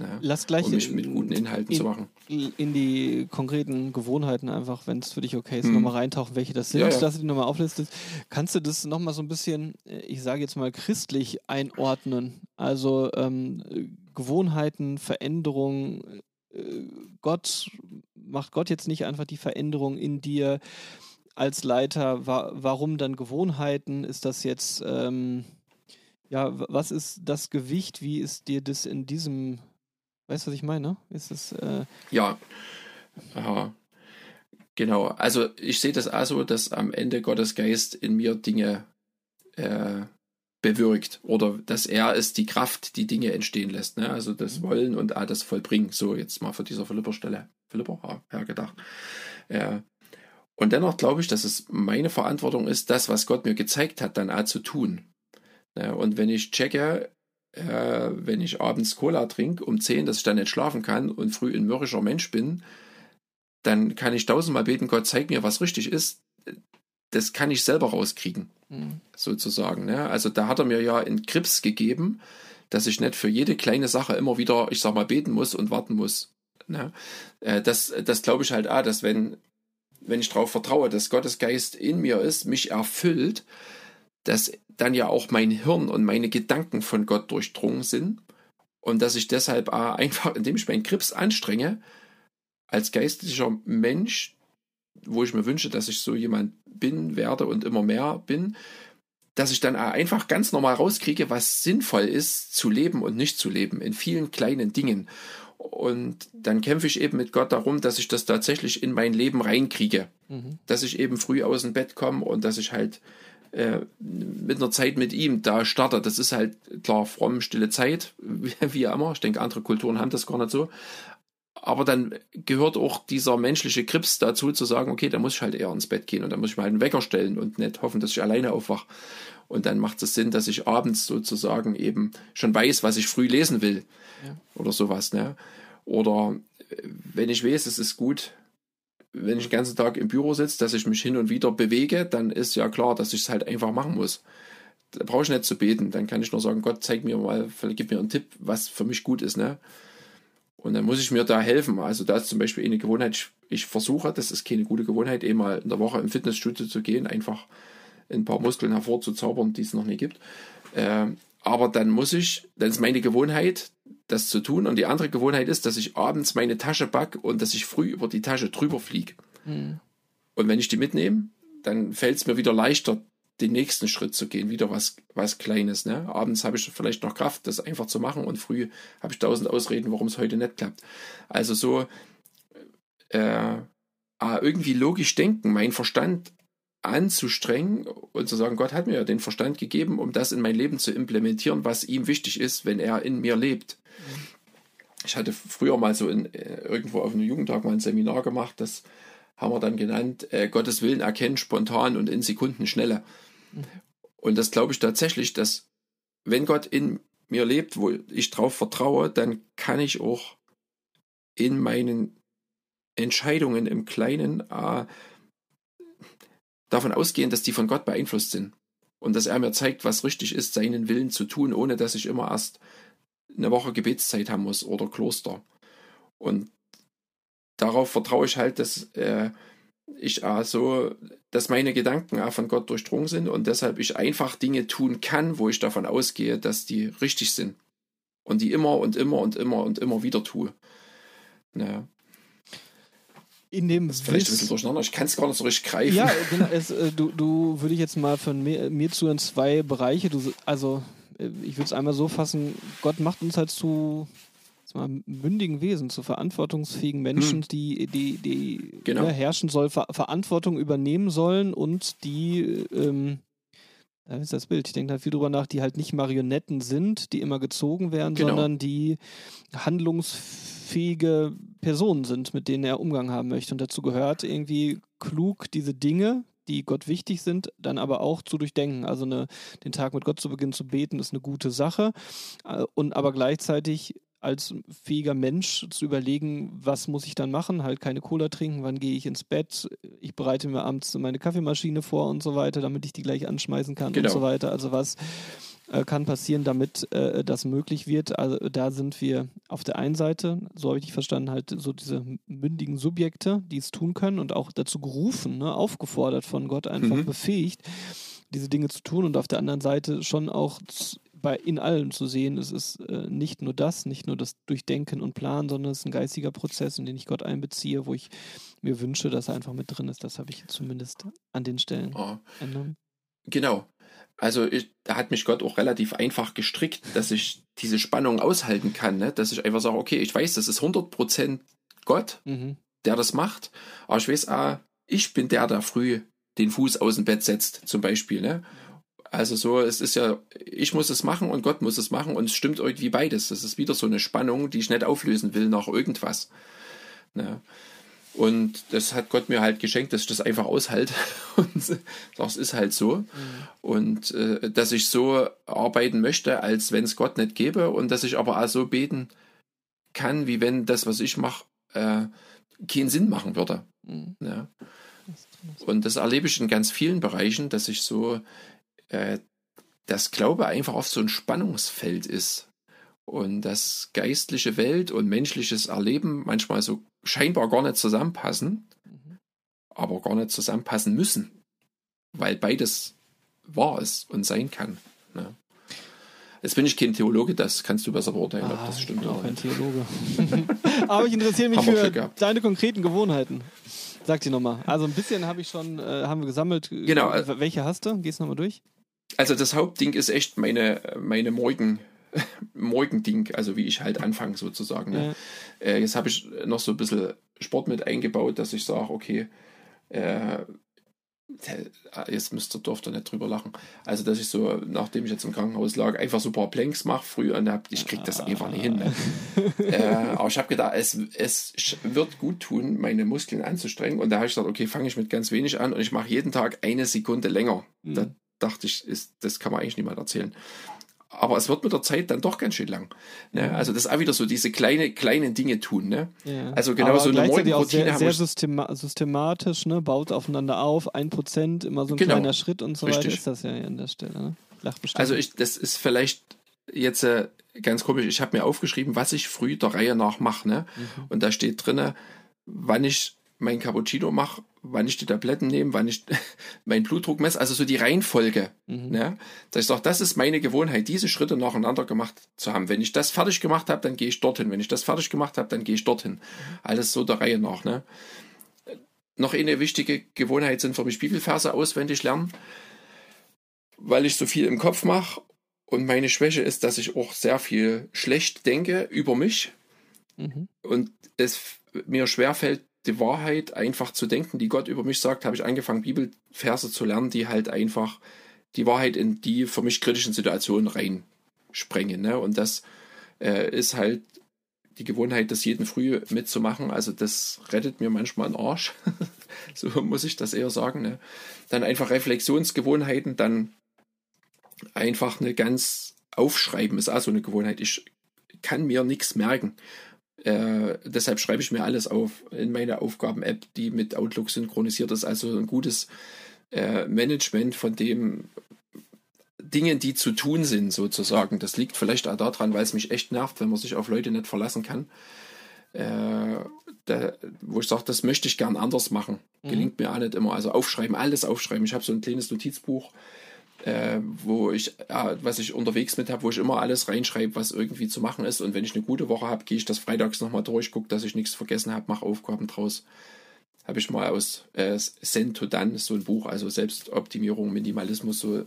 Ja, Lass gleich um mich mit guten Inhalten in, zu machen. In die konkreten Gewohnheiten einfach, wenn es für dich okay ist, hm. nochmal reintauchen, welche das sind, ja, ja. dass du die nochmal auflistest. Kannst du das nochmal so ein bisschen, ich sage jetzt mal, christlich einordnen? Also ähm, Gewohnheiten, Veränderungen, äh, Gott, macht Gott jetzt nicht einfach die Veränderung in dir als Leiter? Wa warum dann Gewohnheiten? Ist das jetzt... Ähm, ja, was ist das Gewicht? Wie ist dir das in diesem, weißt du, was ich meine? Ist es, äh ja, Aha. genau. Also ich sehe das auch so, dass am Ende Gottes Geist in mir Dinge äh, bewirkt oder dass er ist die Kraft, die Dinge entstehen lässt. Ne? Also das mhm. Wollen und auch das Vollbringen. So jetzt mal von dieser Philipper-Stelle, Philipper hergedacht. Äh, und dennoch glaube ich, dass es meine Verantwortung ist, das, was Gott mir gezeigt hat, dann auch zu tun. Ja, und wenn ich checke, äh, wenn ich abends Cola trinke um 10, dass ich dann nicht schlafen kann und früh ein mürrischer Mensch bin, dann kann ich tausendmal beten, Gott, zeig mir, was richtig ist. Das kann ich selber rauskriegen, mhm. sozusagen. Ne? Also da hat er mir ja einen Krips gegeben, dass ich nicht für jede kleine Sache immer wieder, ich sag mal, beten muss und warten muss. Ne? Äh, das das glaube ich halt auch, dass wenn, wenn ich darauf vertraue, dass Gottes Geist in mir ist, mich erfüllt, dass dann ja auch mein Hirn und meine Gedanken von Gott durchdrungen sind und dass ich deshalb einfach, indem ich meinen Krips anstrenge, als geistlicher Mensch, wo ich mir wünsche, dass ich so jemand bin, werde und immer mehr bin, dass ich dann einfach ganz normal rauskriege, was sinnvoll ist, zu leben und nicht zu leben, in vielen kleinen Dingen. Und dann kämpfe ich eben mit Gott darum, dass ich das tatsächlich in mein Leben reinkriege. Mhm. Dass ich eben früh aus dem Bett komme und dass ich halt äh, mit einer Zeit mit ihm da starte. Das ist halt klar fromm, stille Zeit, wie immer. Ich denke, andere Kulturen haben das gar nicht so. Aber dann gehört auch dieser menschliche Krips dazu, zu sagen, okay, da muss ich halt eher ins Bett gehen und dann muss ich mal einen Wecker stellen und nicht hoffen, dass ich alleine aufwache. Und dann macht es Sinn, dass ich abends sozusagen eben schon weiß, was ich früh lesen will. Ja. Oder sowas. Ne? Oder äh, wenn ich weiß, es ist gut, wenn ich den ganzen Tag im Büro sitze, dass ich mich hin und wieder bewege, dann ist ja klar, dass ich es halt einfach machen muss. Da brauche ich nicht zu beten. Dann kann ich nur sagen, Gott, zeig mir mal, gib mir einen Tipp, was für mich gut ist. Ne? Und dann muss ich mir da helfen. Also da ist zum Beispiel eine Gewohnheit, ich, ich versuche, das ist keine gute Gewohnheit, eh mal in der Woche im Fitnessstudio zu gehen, einfach ein paar Muskeln hervorzuzaubern, die es noch nie gibt. Äh, aber dann muss ich, dann ist meine Gewohnheit, das zu tun. Und die andere Gewohnheit ist, dass ich abends meine Tasche packe und dass ich früh über die Tasche drüber fliege. Mhm. Und wenn ich die mitnehme, dann fällt es mir wieder leichter, den nächsten Schritt zu gehen, wieder was, was Kleines. Ne? Abends habe ich vielleicht noch Kraft, das einfach zu machen und früh habe ich tausend Ausreden, warum es heute nicht klappt. Also so äh, irgendwie logisch denken, mein Verstand anzustrengen und zu sagen, Gott hat mir ja den Verstand gegeben, um das in mein Leben zu implementieren, was ihm wichtig ist, wenn er in mir lebt. Ich hatte früher mal so in, äh, irgendwo auf einem Jugendtag mal ein Seminar gemacht, das haben wir dann genannt, äh, Gottes Willen erkennen spontan und in Sekundenschnelle. Mhm. Und das glaube ich tatsächlich, dass wenn Gott in mir lebt, wo ich drauf vertraue, dann kann ich auch in meinen Entscheidungen im Kleinen äh, davon ausgehen, dass die von Gott beeinflusst sind. Und dass er mir zeigt, was richtig ist, seinen Willen zu tun, ohne dass ich immer erst eine Woche Gebetszeit haben muss oder Kloster. Und darauf vertraue ich halt, dass äh, ich äh, so, dass meine Gedanken äh, von Gott durchdrungen sind und deshalb ich einfach Dinge tun kann, wo ich davon ausgehe, dass die richtig sind. Und die immer und immer und immer und immer wieder tue. Naja in dem das ist vielleicht ein bisschen durcheinander. Ich kann es gar nicht so richtig greifen. Ja, genau. Es, äh, du, du würde ich jetzt mal von mir, mir zu in zwei Bereiche. Du, also äh, ich würde es einmal so fassen: Gott macht uns halt zu mal, mündigen Wesen, zu verantwortungsfähigen Menschen, hm. die, die, die genau. ne, herrschen soll, Ver Verantwortung übernehmen sollen und die ähm, da ist das Bild. Ich denke da viel drüber nach, die halt nicht Marionetten sind, die immer gezogen werden, genau. sondern die handlungsfähige Personen sind, mit denen er Umgang haben möchte. Und dazu gehört irgendwie klug diese Dinge, die Gott wichtig sind, dann aber auch zu durchdenken. Also eine, den Tag mit Gott zu beginnen zu beten, ist eine gute Sache. Äh, und aber gleichzeitig als fähiger Mensch zu überlegen, was muss ich dann machen? Halt keine Cola trinken, wann gehe ich ins Bett? Ich bereite mir abends meine Kaffeemaschine vor und so weiter, damit ich die gleich anschmeißen kann genau. und so weiter. Also was äh, kann passieren, damit äh, das möglich wird? Also da sind wir auf der einen Seite, so habe ich dich verstanden, halt so diese mündigen Subjekte, die es tun können und auch dazu gerufen, ne, aufgefordert von Gott, einfach mhm. befähigt diese Dinge zu tun und auf der anderen Seite schon auch bei in allem zu sehen, es ist äh, nicht nur das, nicht nur das Durchdenken und Planen, sondern es ist ein geistiger Prozess, in den ich Gott einbeziehe, wo ich mir wünsche, dass er einfach mit drin ist. Das habe ich zumindest an den Stellen oh. Genau. Also ich, da hat mich Gott auch relativ einfach gestrickt, dass ich diese Spannung aushalten kann, ne? dass ich einfach sage, okay, ich weiß, das ist 100% Gott, mhm. der das macht, aber ich weiß, ah, ich bin der, der früh den Fuß aus dem Bett setzt, zum Beispiel. Ne? Also so, es ist ja, ich muss es machen und Gott muss es machen und es stimmt irgendwie beides. Das ist wieder so eine Spannung, die ich nicht auflösen will nach irgendwas. Ne? Und das hat Gott mir halt geschenkt, dass ich das einfach aushalte. Und das ist halt so. Mhm. Und äh, dass ich so arbeiten möchte, als wenn es Gott nicht gäbe. Und dass ich aber auch so beten kann, wie wenn das, was ich mache, äh, keinen Sinn machen würde. Mhm. Ja. Und das erlebe ich in ganz vielen Bereichen, dass ich so, äh, das Glaube einfach auf so ein Spannungsfeld ist. Und dass geistliche Welt und menschliches Erleben manchmal so scheinbar gar nicht zusammenpassen, mhm. aber gar nicht zusammenpassen müssen, weil beides wahr ist und sein kann. Ne? Jetzt bin ich kein Theologe, das kannst du besser beurteilen, ah, ob das stimmt. Ich bin auch kein Theologe. aber ich interessiere mich für deine konkreten Gewohnheiten. Sag die nochmal. Also ein bisschen habe ich schon, äh, haben wir gesammelt. Genau. Welche hast du? Gehst du nochmal durch? Also das Hauptding ist echt meine, meine Morgen, Morgending, also wie ich halt anfange sozusagen. Ne? Ja. Äh, jetzt habe ich noch so ein bisschen Sport mit eingebaut, dass ich sage, okay, äh, jetzt müsst ihr, dürft ihr nicht drüber lachen. Also, dass ich so, nachdem ich jetzt im Krankenhaus lag, einfach so ein paar Planks mache früher und hab, ich krieg das einfach nicht hin. Ne? äh, aber ich habe gedacht, es, es wird gut tun, meine Muskeln anzustrengen. Und da habe ich gesagt, okay, fange ich mit ganz wenig an und ich mache jeden Tag eine Sekunde länger. Mhm. Da dachte ich, ist, das kann man eigentlich niemand erzählen aber es wird mit der Zeit dann doch ganz schön lang. Ne? Also das ist auch wieder so diese kleine, kleinen Dinge tun. Ne? Ja. Also genau aber so eine Morgenroutine. Sehr, sehr systema systematisch, ne? baut aufeinander auf, ein Prozent, immer so ein genau. kleiner Schritt und so Richtig. weiter ist das ja an der Stelle. Ne? Also ich, das ist vielleicht jetzt äh, ganz komisch, ich habe mir aufgeschrieben, was ich früh der Reihe nach mache. Ne? Mhm. Und da steht drin, wann ich mein Cappuccino mache, wann ich die Tabletten nehme, wann ich meinen Blutdruck messe, also so die Reihenfolge. Mhm. Ne? Dass ich sage, das ist meine Gewohnheit, diese Schritte nacheinander gemacht zu haben. Wenn ich das fertig gemacht habe, dann gehe ich dorthin. Wenn ich das fertig gemacht habe, dann gehe ich dorthin. Alles so der Reihe nach. Ne? Noch eine wichtige Gewohnheit sind für mich Bibelverse auswendig lernen, weil ich so viel im Kopf mache. Und meine Schwäche ist, dass ich auch sehr viel schlecht denke über mich. Mhm. Und es mir schwerfällt, die Wahrheit einfach zu denken, die Gott über mich sagt, habe ich angefangen, Bibelverse zu lernen, die halt einfach die Wahrheit in die für mich kritischen Situationen reinsprengen. Ne? Und das äh, ist halt die Gewohnheit, das jeden Früh mitzumachen. Also das rettet mir manchmal einen Arsch. so muss ich das eher sagen. Ne? Dann einfach Reflexionsgewohnheiten, dann einfach eine ganz Aufschreiben ist auch so eine Gewohnheit. Ich kann mir nichts merken. Äh, deshalb schreibe ich mir alles auf in meine Aufgaben-App, die mit Outlook synchronisiert ist. Also ein gutes äh, Management von dem Dingen, die zu tun sind, sozusagen. Das liegt vielleicht auch daran, weil es mich echt nervt, wenn man sich auf Leute nicht verlassen kann. Äh, da, wo ich sage, das möchte ich gern anders machen. Mhm. Gelingt mir auch nicht immer. Also aufschreiben, alles aufschreiben. Ich habe so ein kleines Notizbuch äh, wo ich, ja, was ich unterwegs mit habe, wo ich immer alles reinschreibe, was irgendwie zu machen ist. Und wenn ich eine gute Woche habe, gehe ich das freitags nochmal durch, gucke, dass ich nichts vergessen habe, mache Aufgaben draus. Habe ich mal aus äh, Zen to Done, so ein Buch, also Selbstoptimierung, Minimalismus, so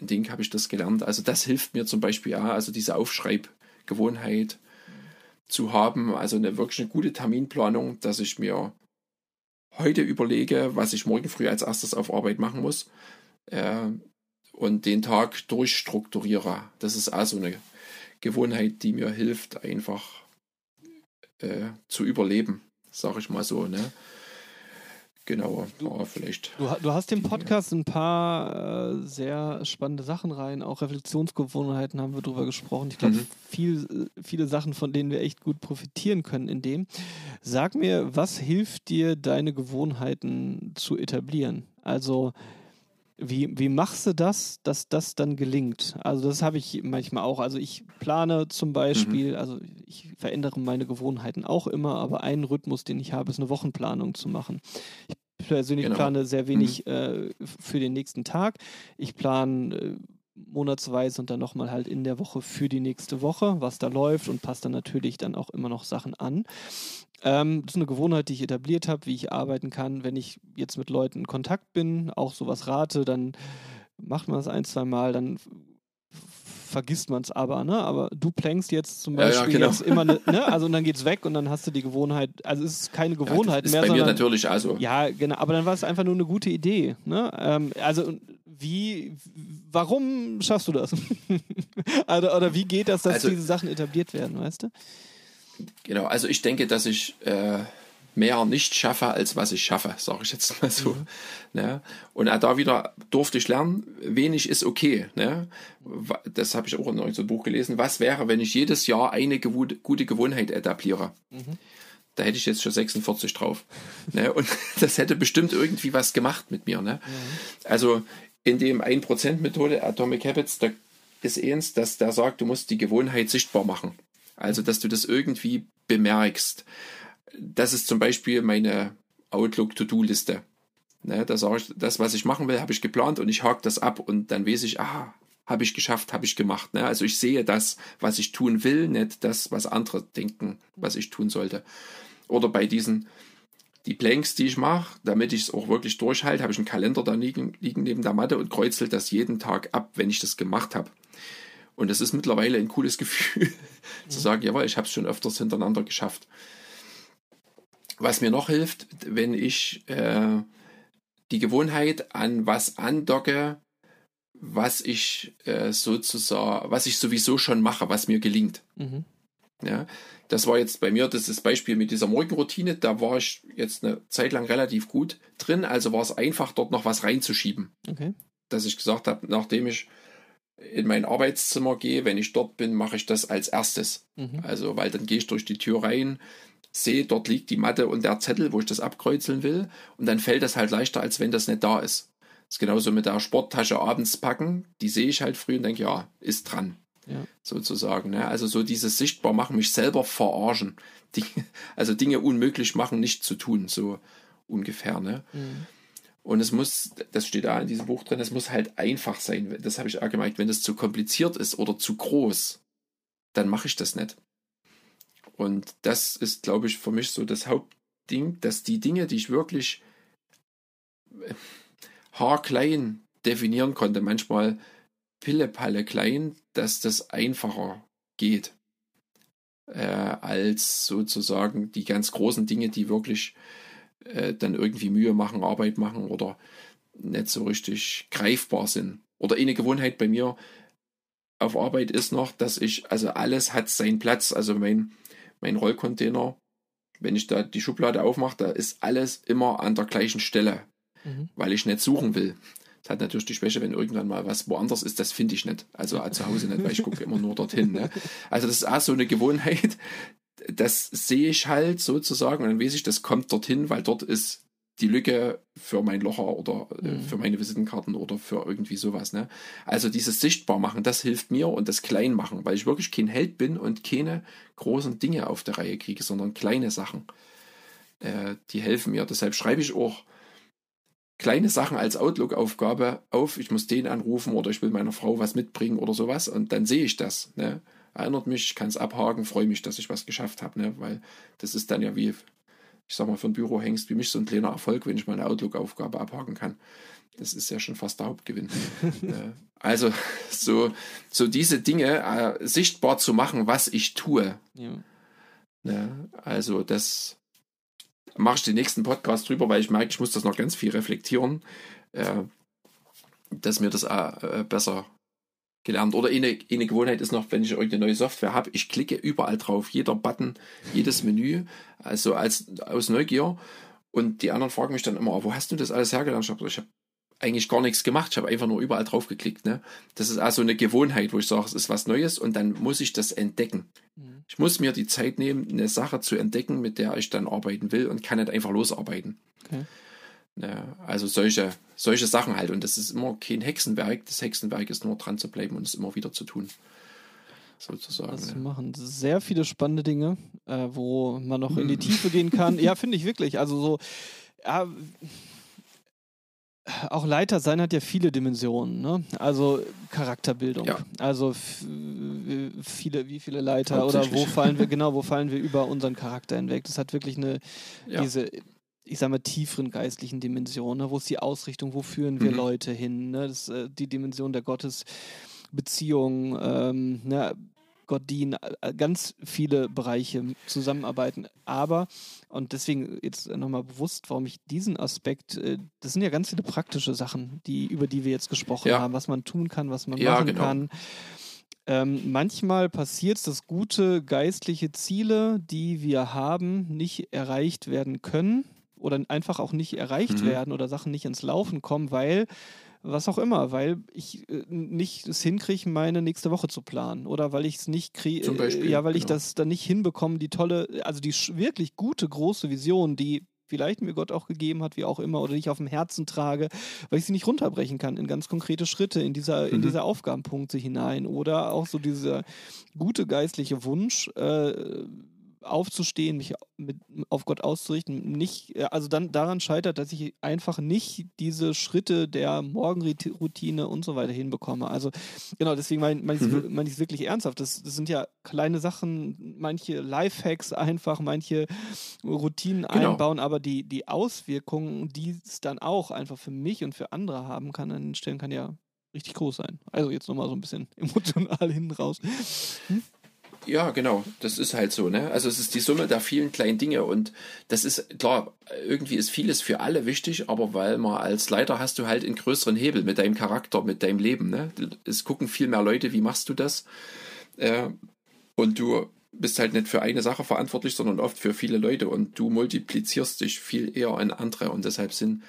ein Ding habe ich das gelernt. Also das hilft mir zum Beispiel ja, also diese Aufschreibgewohnheit zu haben, also eine wirklich eine gute Terminplanung, dass ich mir heute überlege, was ich morgen früh als erstes auf Arbeit machen muss. Äh, und den Tag durchstrukturiere. Das ist auch so eine Gewohnheit, die mir hilft, einfach äh, zu überleben, sage ich mal so. Ne? Genau, du, oh, vielleicht. Du, du, hast dem Podcast ein paar äh, sehr spannende Sachen rein, auch Reflexionsgewohnheiten haben wir drüber gesprochen. Ich glaube, mhm. viel, viele Sachen, von denen wir echt gut profitieren können in dem. Sag mir, was hilft dir, deine Gewohnheiten zu etablieren? Also, wie, wie machst du das, dass das dann gelingt? Also das habe ich manchmal auch. Also ich plane zum Beispiel, mhm. also ich verändere meine Gewohnheiten auch immer, aber ein Rhythmus, den ich habe, ist eine Wochenplanung zu machen. Ich persönlich genau. plane sehr wenig mhm. äh, für den nächsten Tag. Ich plane äh, monatsweise und dann nochmal halt in der Woche für die nächste Woche, was da läuft und passt dann natürlich dann auch immer noch Sachen an. Ähm, das ist eine Gewohnheit, die ich etabliert habe, wie ich arbeiten kann. Wenn ich jetzt mit Leuten in Kontakt bin, auch sowas rate, dann macht man das ein, zwei Mal, dann vergisst man es aber, ne? Aber du plankst jetzt zum Beispiel ja, ja, genau. jetzt immer, ne, ne? Also und dann geht's weg und dann hast du die Gewohnheit, also es ist keine Gewohnheit ja, ist mehr. Bei sondern, mir natürlich also. Ja, genau, aber dann war es einfach nur eine gute Idee. Ne? Ähm, also wie, warum schaffst du das? oder, oder wie geht das, dass also, diese Sachen etabliert werden, weißt du? Genau, also ich denke, dass ich äh, mehr nicht schaffe, als was ich schaffe, sage ich jetzt mal so. Mhm. Ne? Und auch da wieder durfte ich lernen, wenig ist okay. Ne? Das habe ich auch in so einem Buch gelesen. Was wäre, wenn ich jedes Jahr eine gute Gewohnheit etabliere? Mhm. Da hätte ich jetzt schon 46 drauf. ne? Und das hätte bestimmt irgendwie was gemacht mit mir. Ne? Mhm. Also in dem 1%-Methode Atomic Habits, da ist eins, dass der sagt, du musst die Gewohnheit sichtbar machen. Also, dass du das irgendwie bemerkst. Das ist zum Beispiel meine Outlook-To-Do-Liste. Ne, da sage ich, das, was ich machen will, habe ich geplant und ich hake das ab und dann weiß ich, ah, habe ich geschafft, habe ich gemacht. Ne? Also ich sehe das, was ich tun will, nicht das, was andere denken, was ich tun sollte. Oder bei diesen, die Planks, die ich mache, damit ich es auch wirklich durchhalte, habe ich einen Kalender da liegen, liegen neben der Matte und kreuzel das jeden Tag ab, wenn ich das gemacht habe. Und es ist mittlerweile ein cooles Gefühl, zu sagen, jawohl, ich habe es schon öfters hintereinander geschafft. Was mir noch hilft, wenn ich äh, die Gewohnheit an was andocke, was ich äh, sozusagen, was ich sowieso schon mache, was mir gelingt. Mhm. Ja, das war jetzt bei mir das, das Beispiel mit dieser Morgenroutine. Da war ich jetzt eine Zeit lang relativ gut drin, also war es einfach, dort noch was reinzuschieben. Okay. Dass ich gesagt habe, nachdem ich in mein Arbeitszimmer gehe, wenn ich dort bin, mache ich das als erstes. Mhm. Also, weil dann gehe ich durch die Tür rein, sehe, dort liegt die Matte und der Zettel, wo ich das abkreuzeln will, und dann fällt das halt leichter, als wenn das nicht da ist. Das ist genauso mit der Sporttasche abends packen, die sehe ich halt früh und denke, ja, ist dran. Ja. Sozusagen. Ne? Also so dieses sichtbar machen, mich selber verarschen. Die, also Dinge unmöglich machen, nicht zu tun, so ungefähr. Ne? Mhm. Und es muss, das steht da in diesem Buch drin, es muss halt einfach sein. Das habe ich auch gemerkt. Wenn das zu kompliziert ist oder zu groß, dann mache ich das nicht. Und das ist, glaube ich, für mich so das Hauptding, dass die Dinge, die ich wirklich äh, haarklein definieren konnte, manchmal pillepalle klein, dass das einfacher geht. Äh, als sozusagen die ganz großen Dinge, die wirklich äh, dann irgendwie Mühe machen, Arbeit machen oder nicht so richtig greifbar sind. Oder eine Gewohnheit bei mir auf Arbeit ist noch, dass ich, also alles hat seinen Platz. Also mein, mein Rollcontainer, wenn ich da die Schublade aufmache, da ist alles immer an der gleichen Stelle, mhm. weil ich nicht suchen will. Das hat natürlich die Schwäche, wenn irgendwann mal was woanders ist, das finde ich nicht. Also zu Hause nicht, weil ich gucke immer nur dorthin. Ne? Also das ist auch so eine Gewohnheit, das sehe ich halt sozusagen und dann weiß ich, das kommt dorthin, weil dort ist die Lücke für mein Locher oder äh, mhm. für meine Visitenkarten oder für irgendwie sowas. Ne? Also dieses Sichtbar machen, das hilft mir und das Klein machen, weil ich wirklich kein Held bin und keine großen Dinge auf der Reihe kriege, sondern kleine Sachen. Äh, die helfen mir. Deshalb schreibe ich auch kleine Sachen als Outlook-Aufgabe auf. Ich muss den anrufen oder ich will meiner Frau was mitbringen oder sowas und dann sehe ich das. Ne? erinnert mich, ich kann es abhaken, freue mich, dass ich was geschafft habe, ne? weil das ist dann ja wie, ich sag mal, für ein Bürohengst wie mich so ein kleiner Erfolg, wenn ich meine Outlook-Aufgabe abhaken kann. Das ist ja schon fast der Hauptgewinn. Äh, also so, so diese Dinge äh, sichtbar zu machen, was ich tue. Ja. Ne? Also das mache ich den nächsten Podcast drüber, weil ich merke, ich muss das noch ganz viel reflektieren, äh, dass mir das äh, besser gelernt. Oder eine, eine Gewohnheit ist noch, wenn ich irgendeine neue Software habe, ich klicke überall drauf, jeder Button, jedes Menü, also als aus Neugier. Und die anderen fragen mich dann immer, wo hast du das alles hergelernt? Ich habe hab eigentlich gar nichts gemacht, ich habe einfach nur überall drauf geklickt. Ne? Das ist also eine Gewohnheit, wo ich sage, es ist was Neues und dann muss ich das entdecken. Mhm. Ich muss mir die Zeit nehmen, eine Sache zu entdecken, mit der ich dann arbeiten will und kann nicht einfach losarbeiten. Okay. Ja, also solche, solche Sachen halt. Und das ist immer kein Hexenwerk. Das Hexenwerk ist nur dran zu bleiben und es immer wieder zu tun. Sozusagen. Das ja. machen sehr viele spannende Dinge, äh, wo man noch in die Tiefe gehen kann. Ja, finde ich wirklich. Also so, ja, auch Leiter sein hat ja viele Dimensionen, ne? Also Charakterbildung. Ja. Also viele, wie viele Leiter oder wo fallen wir, genau, wo fallen wir über unseren Charakter hinweg? Das hat wirklich eine, diese ich sag mal, tieferen geistlichen Dimensionen. Ne? Wo ist die Ausrichtung? Wo führen wir mhm. Leute hin? Ne? Das, äh, die Dimension der Gottesbeziehung, ähm, ne? Gott dienen, ganz viele Bereiche zusammenarbeiten. Aber, und deswegen jetzt nochmal bewusst, warum ich diesen Aspekt, äh, das sind ja ganz viele praktische Sachen, die, über die wir jetzt gesprochen ja. haben, was man tun kann, was man ja, machen genau. kann. Ähm, manchmal passiert es, dass gute geistliche Ziele, die wir haben, nicht erreicht werden können oder einfach auch nicht erreicht Mhm. werden oder Sachen nicht ins Laufen kommen, weil was auch immer, weil ich äh, nicht es hinkriege, meine nächste Woche zu planen oder weil ich es nicht kriege, Beispiel, ja, weil ich genau. das dann nicht hinbekomme, die tolle, also die wirklich gute große Vision, die vielleicht mir Gott auch gegeben hat, wie auch immer, oder die ich auf dem Herzen trage, weil ich sie nicht runterbrechen kann in ganz konkrete Schritte, in dieser, in Mhm. diese Aufgabenpunkte hinein oder auch so dieser gute geistliche Wunsch, äh, aufzustehen, mich mit, auf Gott auszurichten, nicht, äh, also dann daran scheitert, dass ich einfach nicht diese Schritte der Morgenroutine und so weiter hinbekomme. Also genau, deswegen meine mein ich es Mhm. mein ich's wirklich ernsthaft. Das, das sind ja kleine Sachen, manche Lifehacks einfach, manche Routinen Genau. einbauen, aber die, die Auswirkungen, die es dann auch einfach für mich und für andere haben kann, an den Stellen kann ja richtig groß sein. Also jetzt nochmal so ein bisschen emotional hinten raus. Ja, genau. Das ist halt so, ne? Also es ist die Summe der vielen kleinen Dinge und das ist klar, irgendwie ist vieles für alle wichtig, aber weil man als Leiter hast du halt einen größeren Hebel mit deinem Charakter, mit deinem Leben, ne? Es gucken viel mehr Leute, wie machst du das? Äh, und du bist halt nicht für eine Sache verantwortlich, sondern oft für viele Leute und du multiplizierst dich viel eher in andere und deshalb sind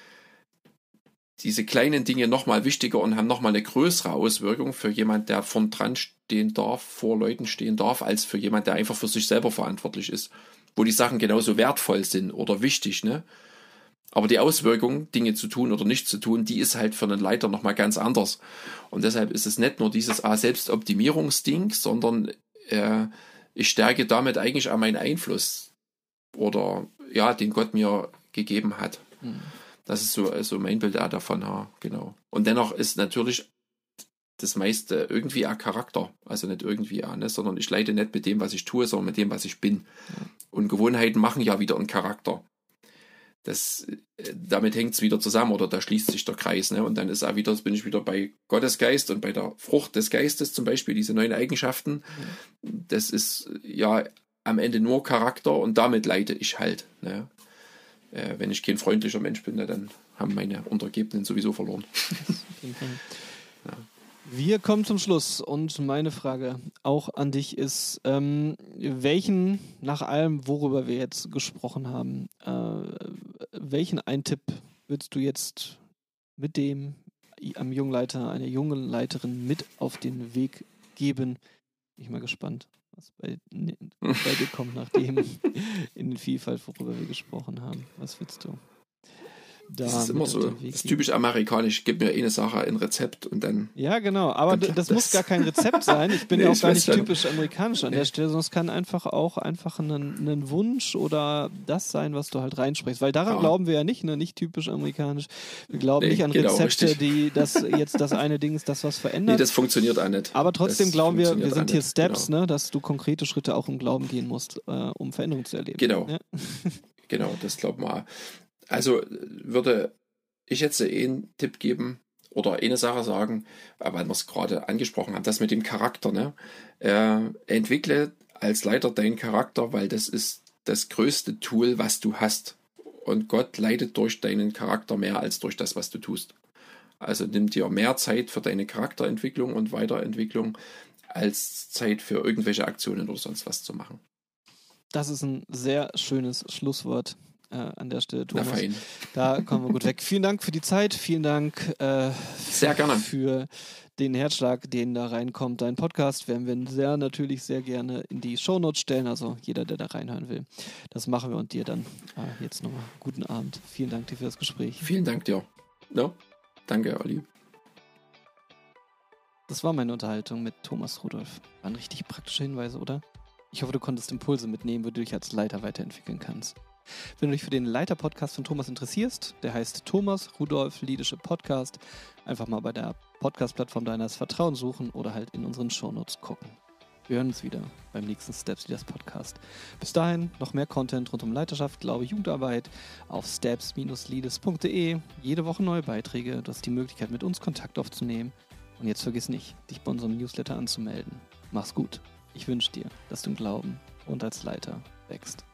diese kleinen Dinge nochmal wichtiger und haben nochmal eine größere Auswirkung für jemand, der vorn dran stehen darf, vor Leuten stehen darf, als für jemand, der einfach für sich selber verantwortlich ist. Wo die Sachen genauso wertvoll sind oder wichtig, ne? Aber die Auswirkung, Dinge zu tun oder nicht zu tun, die ist halt für einen Leiter nochmal ganz anders. Und deshalb ist es nicht nur dieses ah, Selbstoptimierungsding, sondern äh, ich stärke damit eigentlich auch meinen Einfluss oder ja, den Gott mir gegeben hat. Das ist so also mein Bild auch davon, ja, genau. Und dennoch ist natürlich das meiste irgendwie ein Charakter. Also nicht irgendwie auch, ne? sondern ich leide nicht mit dem, was ich tue, sondern mit dem, was ich bin. Und Gewohnheiten machen ja wieder einen Charakter. Das, äh, damit hängt es wieder zusammen oder da schließt sich der Kreis. Ne? Und dann ist auch wieder, bin ich wieder bei Gottes Geist und bei der Frucht des Geistes zum Beispiel, diese neuen Eigenschaften. Das ist ja am Ende nur Charakter und damit leide ich halt. Ne? Äh, wenn ich kein freundlicher Mensch bin, dann haben meine Untergebenen sowieso verloren. Wir kommen zum Schluss und meine Frage auch an dich ist, ähm, welchen, nach allem, worüber wir jetzt gesprochen haben, äh, welchen einen Tipp würdest du jetzt mit dem am Jungleiter, einer jungen Leiterin mit auf den Weg geben? Bin ich mal gespannt, was bei, bei dir kommt nach dem in den Vielfalt, worüber wir gesprochen haben. Was willst du? Da Das ist immer so. Das ist typisch amerikanisch. Gib mir eine Sache, ein Rezept und dann. Ja, genau. Aber Dann d- klappt das, muss das. gar kein Rezept sein. Ich bin Nee, ja auch ich gar nicht typisch amerikanisch an der Nee. Stelle, sondern es kann einfach auch einfach ein, Wunsch oder das sein, was du halt reinsprichst. Weil daran Ja. glauben wir ja nicht, ne? nicht typisch amerikanisch. Wir glauben Nee, nicht an genau, Rezepte, die das jetzt das eine Ding ist, das was Nee, verändert. das funktioniert auch nicht. aber trotzdem Das glauben wir, wir sind hier nicht. Steps, Genau. ne? dass du konkrete Schritte auch im Glauben gehen musst, äh, um Veränderung zu erleben. Genau. Ja? Genau, das glaubt man. Also äh, würde ich jetzt einen Tipp geben oder eine Sache sagen, äh, weil wir es gerade angesprochen haben, das mit dem Charakter. Ne? Äh, entwickle als Leiter deinen Charakter, weil das ist das größte Tool, was du hast. Und Gott leidet durch deinen Charakter mehr als durch das, was du tust. Also nimm dir mehr Zeit für deine Charakterentwicklung und Weiterentwicklung als Zeit für irgendwelche Aktionen oder sonst was zu machen. Das ist ein sehr schönes Schlusswort äh, an der Stelle, Thomas. Da kommen wir gut weg. Vielen Dank für die Zeit, vielen Dank äh, Sehr gerne. für den Herzschlag, den da reinkommt. Dein Podcast werden wir sehr natürlich sehr gerne in die Shownotes stellen, also jeder, der da reinhören will. Das machen wir und dir dann äh, jetzt nochmal guten Abend. Vielen Dank dir für das Gespräch. Vielen Dank dir. Ja, danke, Olli. Das war meine Unterhaltung mit Thomas Rudolph. Waren richtig praktische Hinweise, oder? Ich hoffe, du konntest Impulse mitnehmen, wo du dich als Leiter weiterentwickeln kannst. Wenn du dich für den Leiter-Podcast von Thomas interessierst, der heißt Thomas Rudolph Leadership Podcast, einfach mal bei der Podcast-Plattform deines Vertrauens suchen oder halt in unseren Shownotes gucken. Wir hören uns wieder beim nächsten Steps Leaders Podcast. Bis dahin noch mehr Content rund um Leiterschaft, Glaube, Jugendarbeit auf steps-leaders.de. Jede Woche neue Beiträge. Du hast die Möglichkeit, mit uns Kontakt aufzunehmen. Und jetzt vergiss nicht, dich bei unserem Newsletter anzumelden. Mach's gut. Ich wünsche dir, dass du im Glauben und als Leiter wächst.